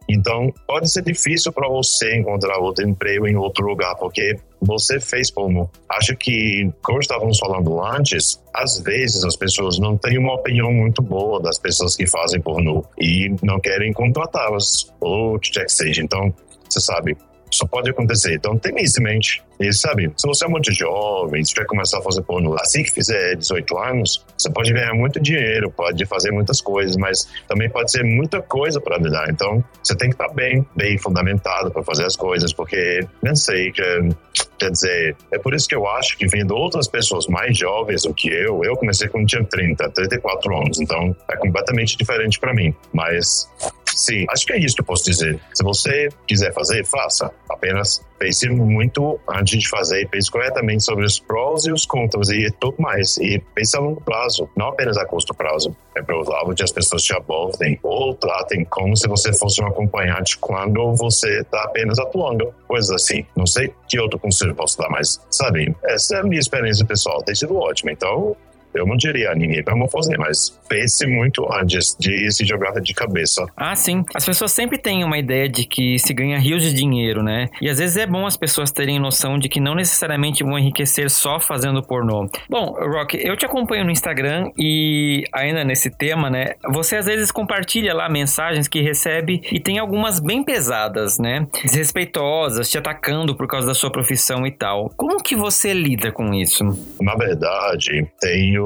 Então, pode ser difícil para você encontrar outro emprego em outro lugar, porque você fez como. Acho que, como estávamos falando antes, às vezes as pessoas não têm uma opinião muito boa das pessoas que fazem pornô e não querem contratá-las, ou o que seja. Então, você sabe, só pode acontecer. Então, tenha isso em mente. E sabe, se você é muito jovem, se quer começar a fazer porno assim que fizer 18 anos, você pode ganhar muito dinheiro, pode fazer muitas coisas, mas também pode ser muita coisa para lidar. Então, você tem que estar bem, bem fundamentado para fazer as coisas, porque, não sei, quer dizer, é por isso que eu acho que vendo outras pessoas mais jovens do que eu, eu comecei quando tinha 30, 34 anos, então é completamente diferente para mim. Mas Sim, acho que é isso que eu posso dizer. Se você quiser fazer, faça. Apenas pense muito antes de fazer pense corretamente sobre os prós e os contras e tudo mais. E pense a longo prazo, não apenas a curto prazo. É provável que as pessoas te abordem ou tratem como se você fosse um acompanhante quando você está apenas atuando. Coisas assim. Não sei que outro conselho posso dar, mas, sabe, essa é a minha experiência pessoal. Tem sido ótima. Então, eu não diria a ninguém para fazer, mas pense muito antes de se jogar de cabeça. Ah, sim. As pessoas sempre têm uma ideia de que se ganha rios de dinheiro, né? E às vezes é bom as pessoas terem noção de que não necessariamente vão enriquecer só fazendo pornô. Bom, Rock, eu te acompanho no Instagram e ainda nesse tema, né? Você às vezes compartilha lá mensagens que recebe e tem algumas bem pesadas, né? Desrespeitosas, te atacando por causa da sua profissão e tal. Como que você lida com isso? Na verdade, tenho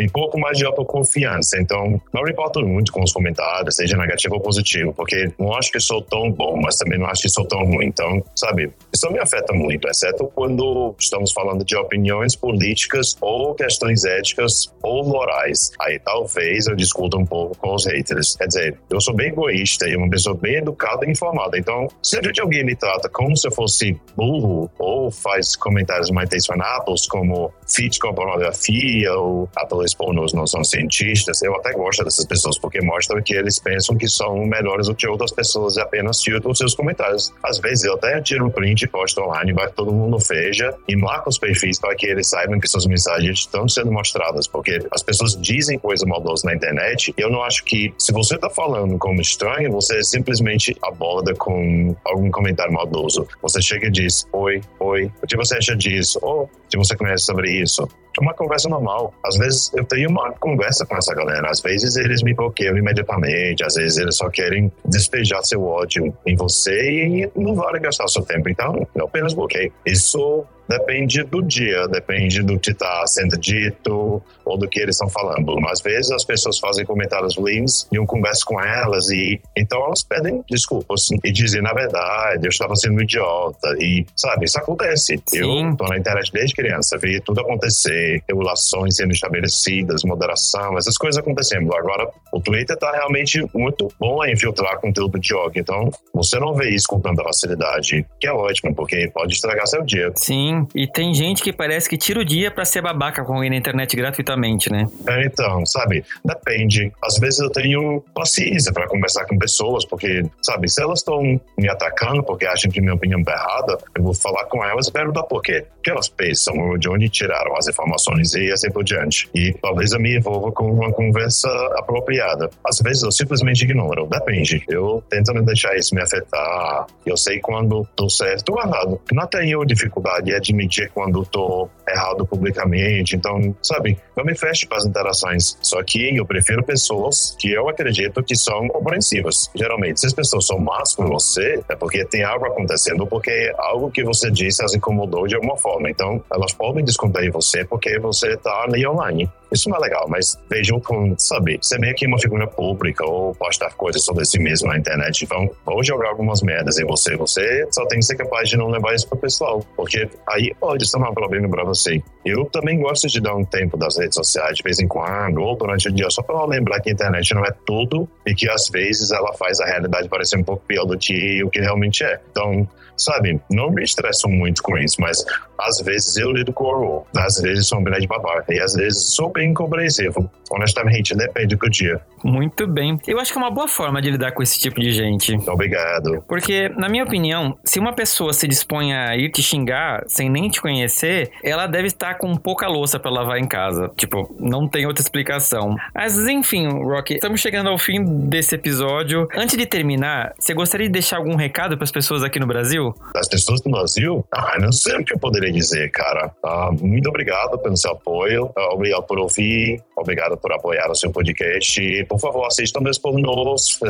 tenho um pouco mais de autoconfiança. Então, não me importo muito com os comentários, seja negativo ou positivo, porque não acho que sou tão bom, mas também não acho que sou tão ruim. Então, sabe, Isso me afeta muito, exceto quando estamos falando de opiniões políticas ou questões éticas ou morais. Aí talvez eu discuta um pouco com os haters. Quer dizer, eu sou bem egoísta e uma pessoa bem educada e informada. Então, sempre que alguém me trata como se eu fosse burro ou faz comentários mal intencionados, como fit com pornografia ou atores pornôs não são cientistas, eu até gosto dessas pessoas porque mostram que eles pensam que são melhores do que outras pessoas e apenas citam os seus comentários. Às vezes eu até tiro um print posto online, vai todo mundo veja e marca os perfis para que eles saibam que suas mensagens estão sendo mostradas, porque as pessoas dizem coisa maldosa na internet. E eu não acho que se você está falando como estranho, você simplesmente aborda com algum comentário maldoso. Você chega e diz: Oi, oi, o que você acha disso? Ou o que você conhece sobre isso? É uma conversa normal. Às vezes eu tenho uma conversa com essa galera. Às vezes eles me bloqueiam imediatamente. Às vezes eles só querem despejar seu ódio em você e não vale gastar seu tempo. Então, eu apenas bloqueio. Isso Depende do dia, depende do que está sendo dito ou do que eles estão falando. Às vezes as pessoas fazem comentários ruins e eu converso com elas e então elas pedem desculpas e dizem, na verdade, eu estava sendo um idiota. E, sabe, isso acontece. Sim. Eu estou na internet desde criança, vi tudo acontecer, regulações sendo estabelecidas, moderação, essas coisas acontecendo. Agora, o Twitter está realmente muito bom em filtrar conteúdo de ódio. Então, você não vê isso com tanta facilidade, que é ótimo, porque pode estragar seu dia. Sim, e tem gente que parece que tira o dia para ser babaca com alguém na internet gratuitamente, né? É, então, sabe? Depende. Às vezes eu tenho paciência para conversar com pessoas, porque, sabe, se elas estão me atacando porque acham que minha opinião é errada, eu vou falar com elas e perguntar por quê. O que elas pensam, de onde tiraram as informações e assim por diante. E talvez eu me envolva com uma conversa apropriada. Às vezes eu simplesmente ignoro. Depende. Eu tento não deixar isso me afetar. Eu sei quando tô certo ou errado. Não tenho dificuldade de admitir quando estou errado publicamente. Então, sabe, eu me fecho para as interações. Só que eu prefiro pessoas que eu acredito que são compreensivas. Geralmente, se as pessoas são más com você, é porque tem algo acontecendo, porque algo que você disse as incomodou de alguma forma. Então, elas podem descontar em você porque você está ali online. Isso não é legal, mas vejam com, sabe, ser meio que uma figura pública ou postar coisas sobre si mesmo na internet. Então, vou jogar algumas merdas em você. Você só tem que ser capaz de não levar isso pro pessoal, porque aí pode ser um problema para você. Eu também gosto de dar um tempo das redes sociais de vez em quando, ou durante o dia, só para lembrar que a internet não é tudo e que às vezes ela faz a realidade parecer um pouco pior do que o que realmente é. Então, sabe, não me estresso muito com isso, mas às vezes eu lido com horror, às vezes sou um grande babaca e às vezes sou bem compreensivo. Honestamente, depende do dia. Muito bem. Eu acho que é uma boa forma de lidar com esse tipo de gente. Obrigado. Porque, na minha opinião, se uma pessoa se dispõe a ir te xingar sem nem te conhecer, ela deve estar com pouca louça para lavar em casa. Tipo, não tem outra explicação. Mas, enfim, Rocky, estamos chegando ao fim desse episódio. Antes de terminar, você gostaria de deixar algum recado para as pessoas aqui no Brasil? As pessoas do Brasil? Ah, não sei o que eu poderia dizer, cara. Ah, muito obrigado pelo seu apoio. Ah, obrigado por ouvir. Obrigado por apoiar o seu podcast. E, por favor, assistam meus pornôs.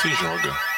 Se joga.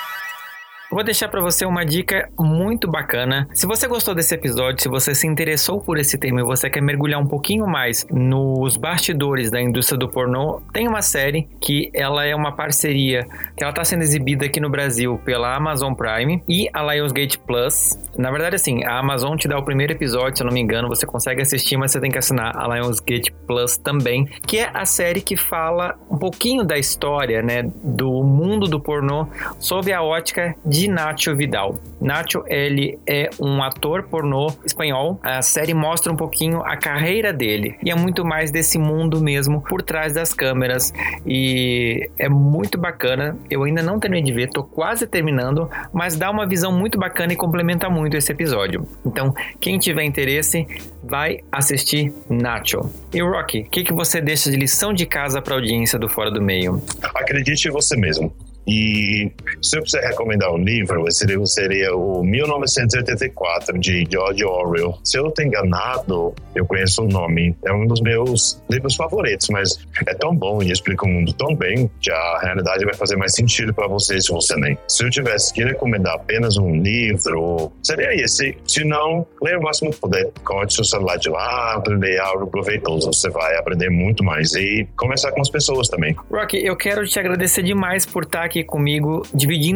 Vou deixar para você uma dica muito bacana. Se você gostou desse episódio, se você se interessou por esse tema e você quer mergulhar um pouquinho mais nos bastidores da indústria do pornô, tem uma série que ela é uma parceria que ela está sendo exibida aqui no Brasil pela Amazon Prime e a Lionsgate Plus. Na verdade, assim, a Amazon te dá o primeiro episódio, se eu não me engano, você consegue assistir, mas você tem que assinar a Lionsgate Plus também, que é a série que fala um pouquinho da história, né, do mundo do pornô sob a ótica de de Nacho Vidal. Nacho, ele é um ator pornô espanhol. A série mostra um pouquinho a carreira dele e é muito mais desse mundo mesmo por trás das câmeras e é muito bacana. Eu ainda não terminei de ver, tô quase terminando, mas dá uma visão muito bacana e complementa muito esse episódio. Então, quem tiver interesse, vai assistir Nacho. E Rocky, o que, que você deixa de lição de casa para a audiência do Fora do Meio? Acredite em você mesmo. E se eu precisar recomendar um livro, esse livro seria o 1984 de George Orwell. Se eu não estou enganado, eu conheço o nome. É um dos meus livros favoritos, mas é tão bom e explica o mundo tão bem que a realidade vai fazer mais sentido para você se você nem. Se eu tivesse que recomendar apenas um livro, seria esse. Se não, leia o máximo que puder. Conte seu celular de lado, leia algo proveitoso. Você vai aprender muito mais e conversar com as pessoas também. Rocky, eu quero te agradecer demais por estar aqui comigo,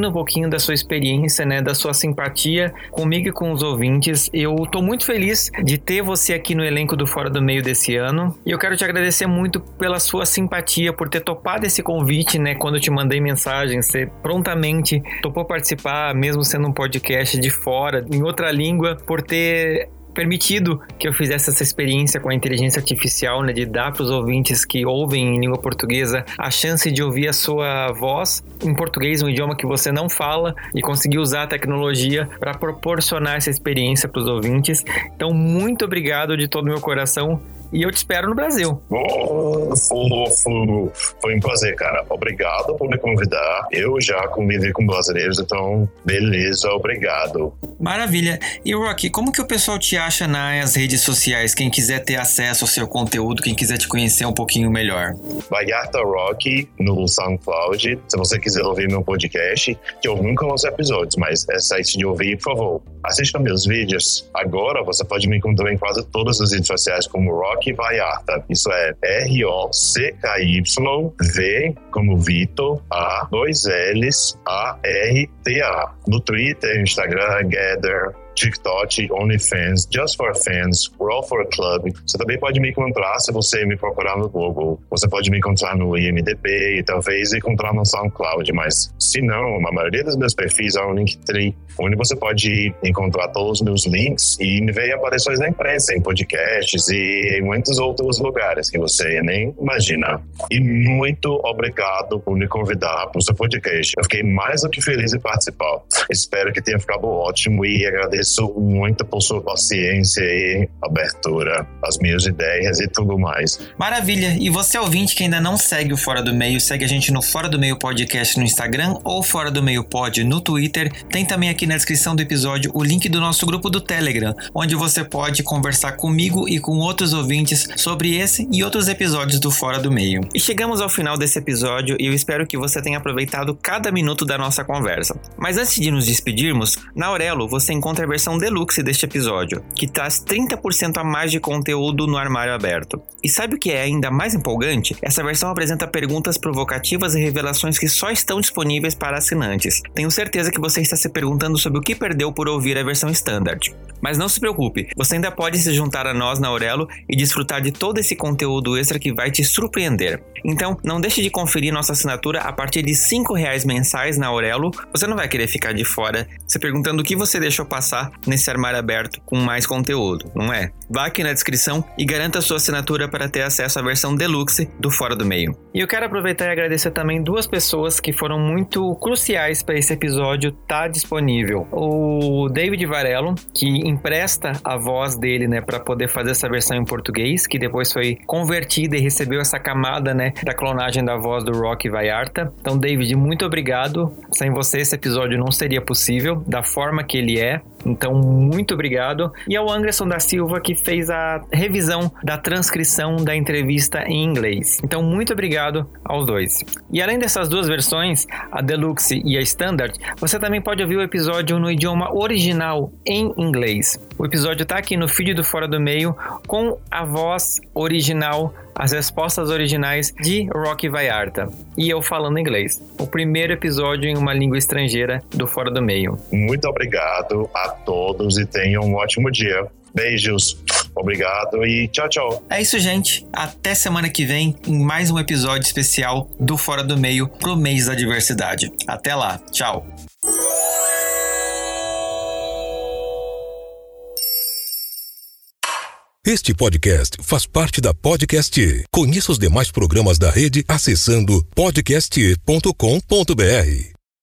um pouquinho da sua experiência, né, da sua simpatia comigo e com os ouvintes. Eu tô muito feliz de ter você aqui no elenco do Fora do Meio desse ano. E eu quero te agradecer muito pela sua simpatia, por ter topado esse convite, né, quando eu te mandei mensagem, você prontamente topou participar, mesmo sendo um podcast de fora, em outra língua, por ter permitido que eu fizesse essa experiência com a inteligência artificial, né, de dar para os ouvintes que ouvem em língua portuguesa a chance de ouvir a sua voz em português, um idioma que você não fala, e conseguir usar a tecnologia para proporcionar essa experiência para os ouvintes. Então, muito obrigado de todo meu coração e eu te espero no Brasil. Oh. Foi um prazer, cara. Obrigado por me convidar. Eu já convivi com brasileiros, então, beleza, obrigado. Maravilha. E Rocky, como que o pessoal te acha nas redes sociais? Quem quiser ter acesso ao seu conteúdo, quem quiser te conhecer um pouquinho melhor. Vallarta Rocky no SoundCloud. Se você quiser ouvir meu podcast, que eu nunca lanço episódios, mas é site de ouvir, por favor. Assista meus vídeos. Agora você pode me encontrar em quase todas as redes sociais como Rocky Rock Vallarta. Isso é R-O-C-K-Y, V como Vitor, A, dois L's, A-R-T-A. No Twitter, Instagram, Gather, TikTok, OnlyFans, Just for Fans, Roll for Club. Você também pode me encontrar se você me procurar no Google. Você pode me encontrar no IMDb e talvez encontrar no SoundCloud, mas se não, a maioria dos meus perfis é um Linktree, onde você pode encontrar todos os meus links e ver aparições na imprensa, em podcasts e em muitos outros lugares que você nem imagina. E muito obrigado por me convidar para o seu podcast. Eu fiquei mais do que feliz em participar. Espero que tenha ficado ótimo e agradeço agradeço muito por sua paciência e abertura às minhas ideias e tudo mais. Maravilha! E você ouvinte que ainda não segue o Fora do Meio, segue a gente no Fora do Meio Podcast no Instagram ou Fora do Meio Pod no Twitter. Tem também aqui na descrição do episódio o link do nosso grupo do Telegram, onde você pode conversar comigo e com outros ouvintes sobre esse e outros episódios do Fora do Meio. E chegamos ao final desse episódio e eu espero que você tenha aproveitado cada minuto da nossa conversa. Mas antes de nos despedirmos, na Aurelo você encontra a versão deluxe deste episódio, que traz 30% a mais de conteúdo no armário aberto. E sabe o que é ainda mais empolgante? Essa versão apresenta perguntas provocativas e revelações que só estão disponíveis para assinantes. Tenho certeza que você está se perguntando sobre o que perdeu por ouvir a versão standard. Mas não se preocupe, você ainda pode se juntar a nós na Aurelo e desfrutar de todo esse conteúdo extra que vai te surpreender. Então, não deixe de conferir nossa assinatura a partir de R$ reais mensais na Aurelo. Você não vai querer ficar de fora se perguntando o que você deixou passar nesse armário aberto com mais conteúdo, não é? Vá aqui na descrição e garanta sua assinatura para ter acesso à versão deluxe do Fora do Meio. E eu quero aproveitar e agradecer também duas pessoas que foram muito cruciais para esse episódio estar tá disponível. O David Varelo, que empresta a voz dele, né, para poder fazer essa versão em português, que depois foi convertida e recebeu essa camada, né, da clonagem da voz do Rock Vallarta. Então, David, muito obrigado. Sem você esse episódio não seria possível da forma que ele é. Então, muito obrigado. E ao Anderson da Silva, que fez a revisão da transcrição da entrevista em inglês. Então, muito obrigado aos dois. E além dessas duas versões, a Deluxe e a Standard, você também pode ouvir o episódio no idioma original em inglês. O episódio está aqui no feed do Fora do Meio com a voz original as respostas originais de Rocky Vallarta e eu falando inglês. O primeiro episódio em uma língua estrangeira do Fora do Meio. Muito obrigado a todos e tenham um ótimo dia. Beijos, obrigado e tchau, tchau. É isso, gente. Até semana que vem em mais um episódio especial do Fora do Meio pro mês da diversidade. Até lá, tchau. Este podcast faz parte da Podcast. Conheça os demais programas da rede acessando podcast.com.br.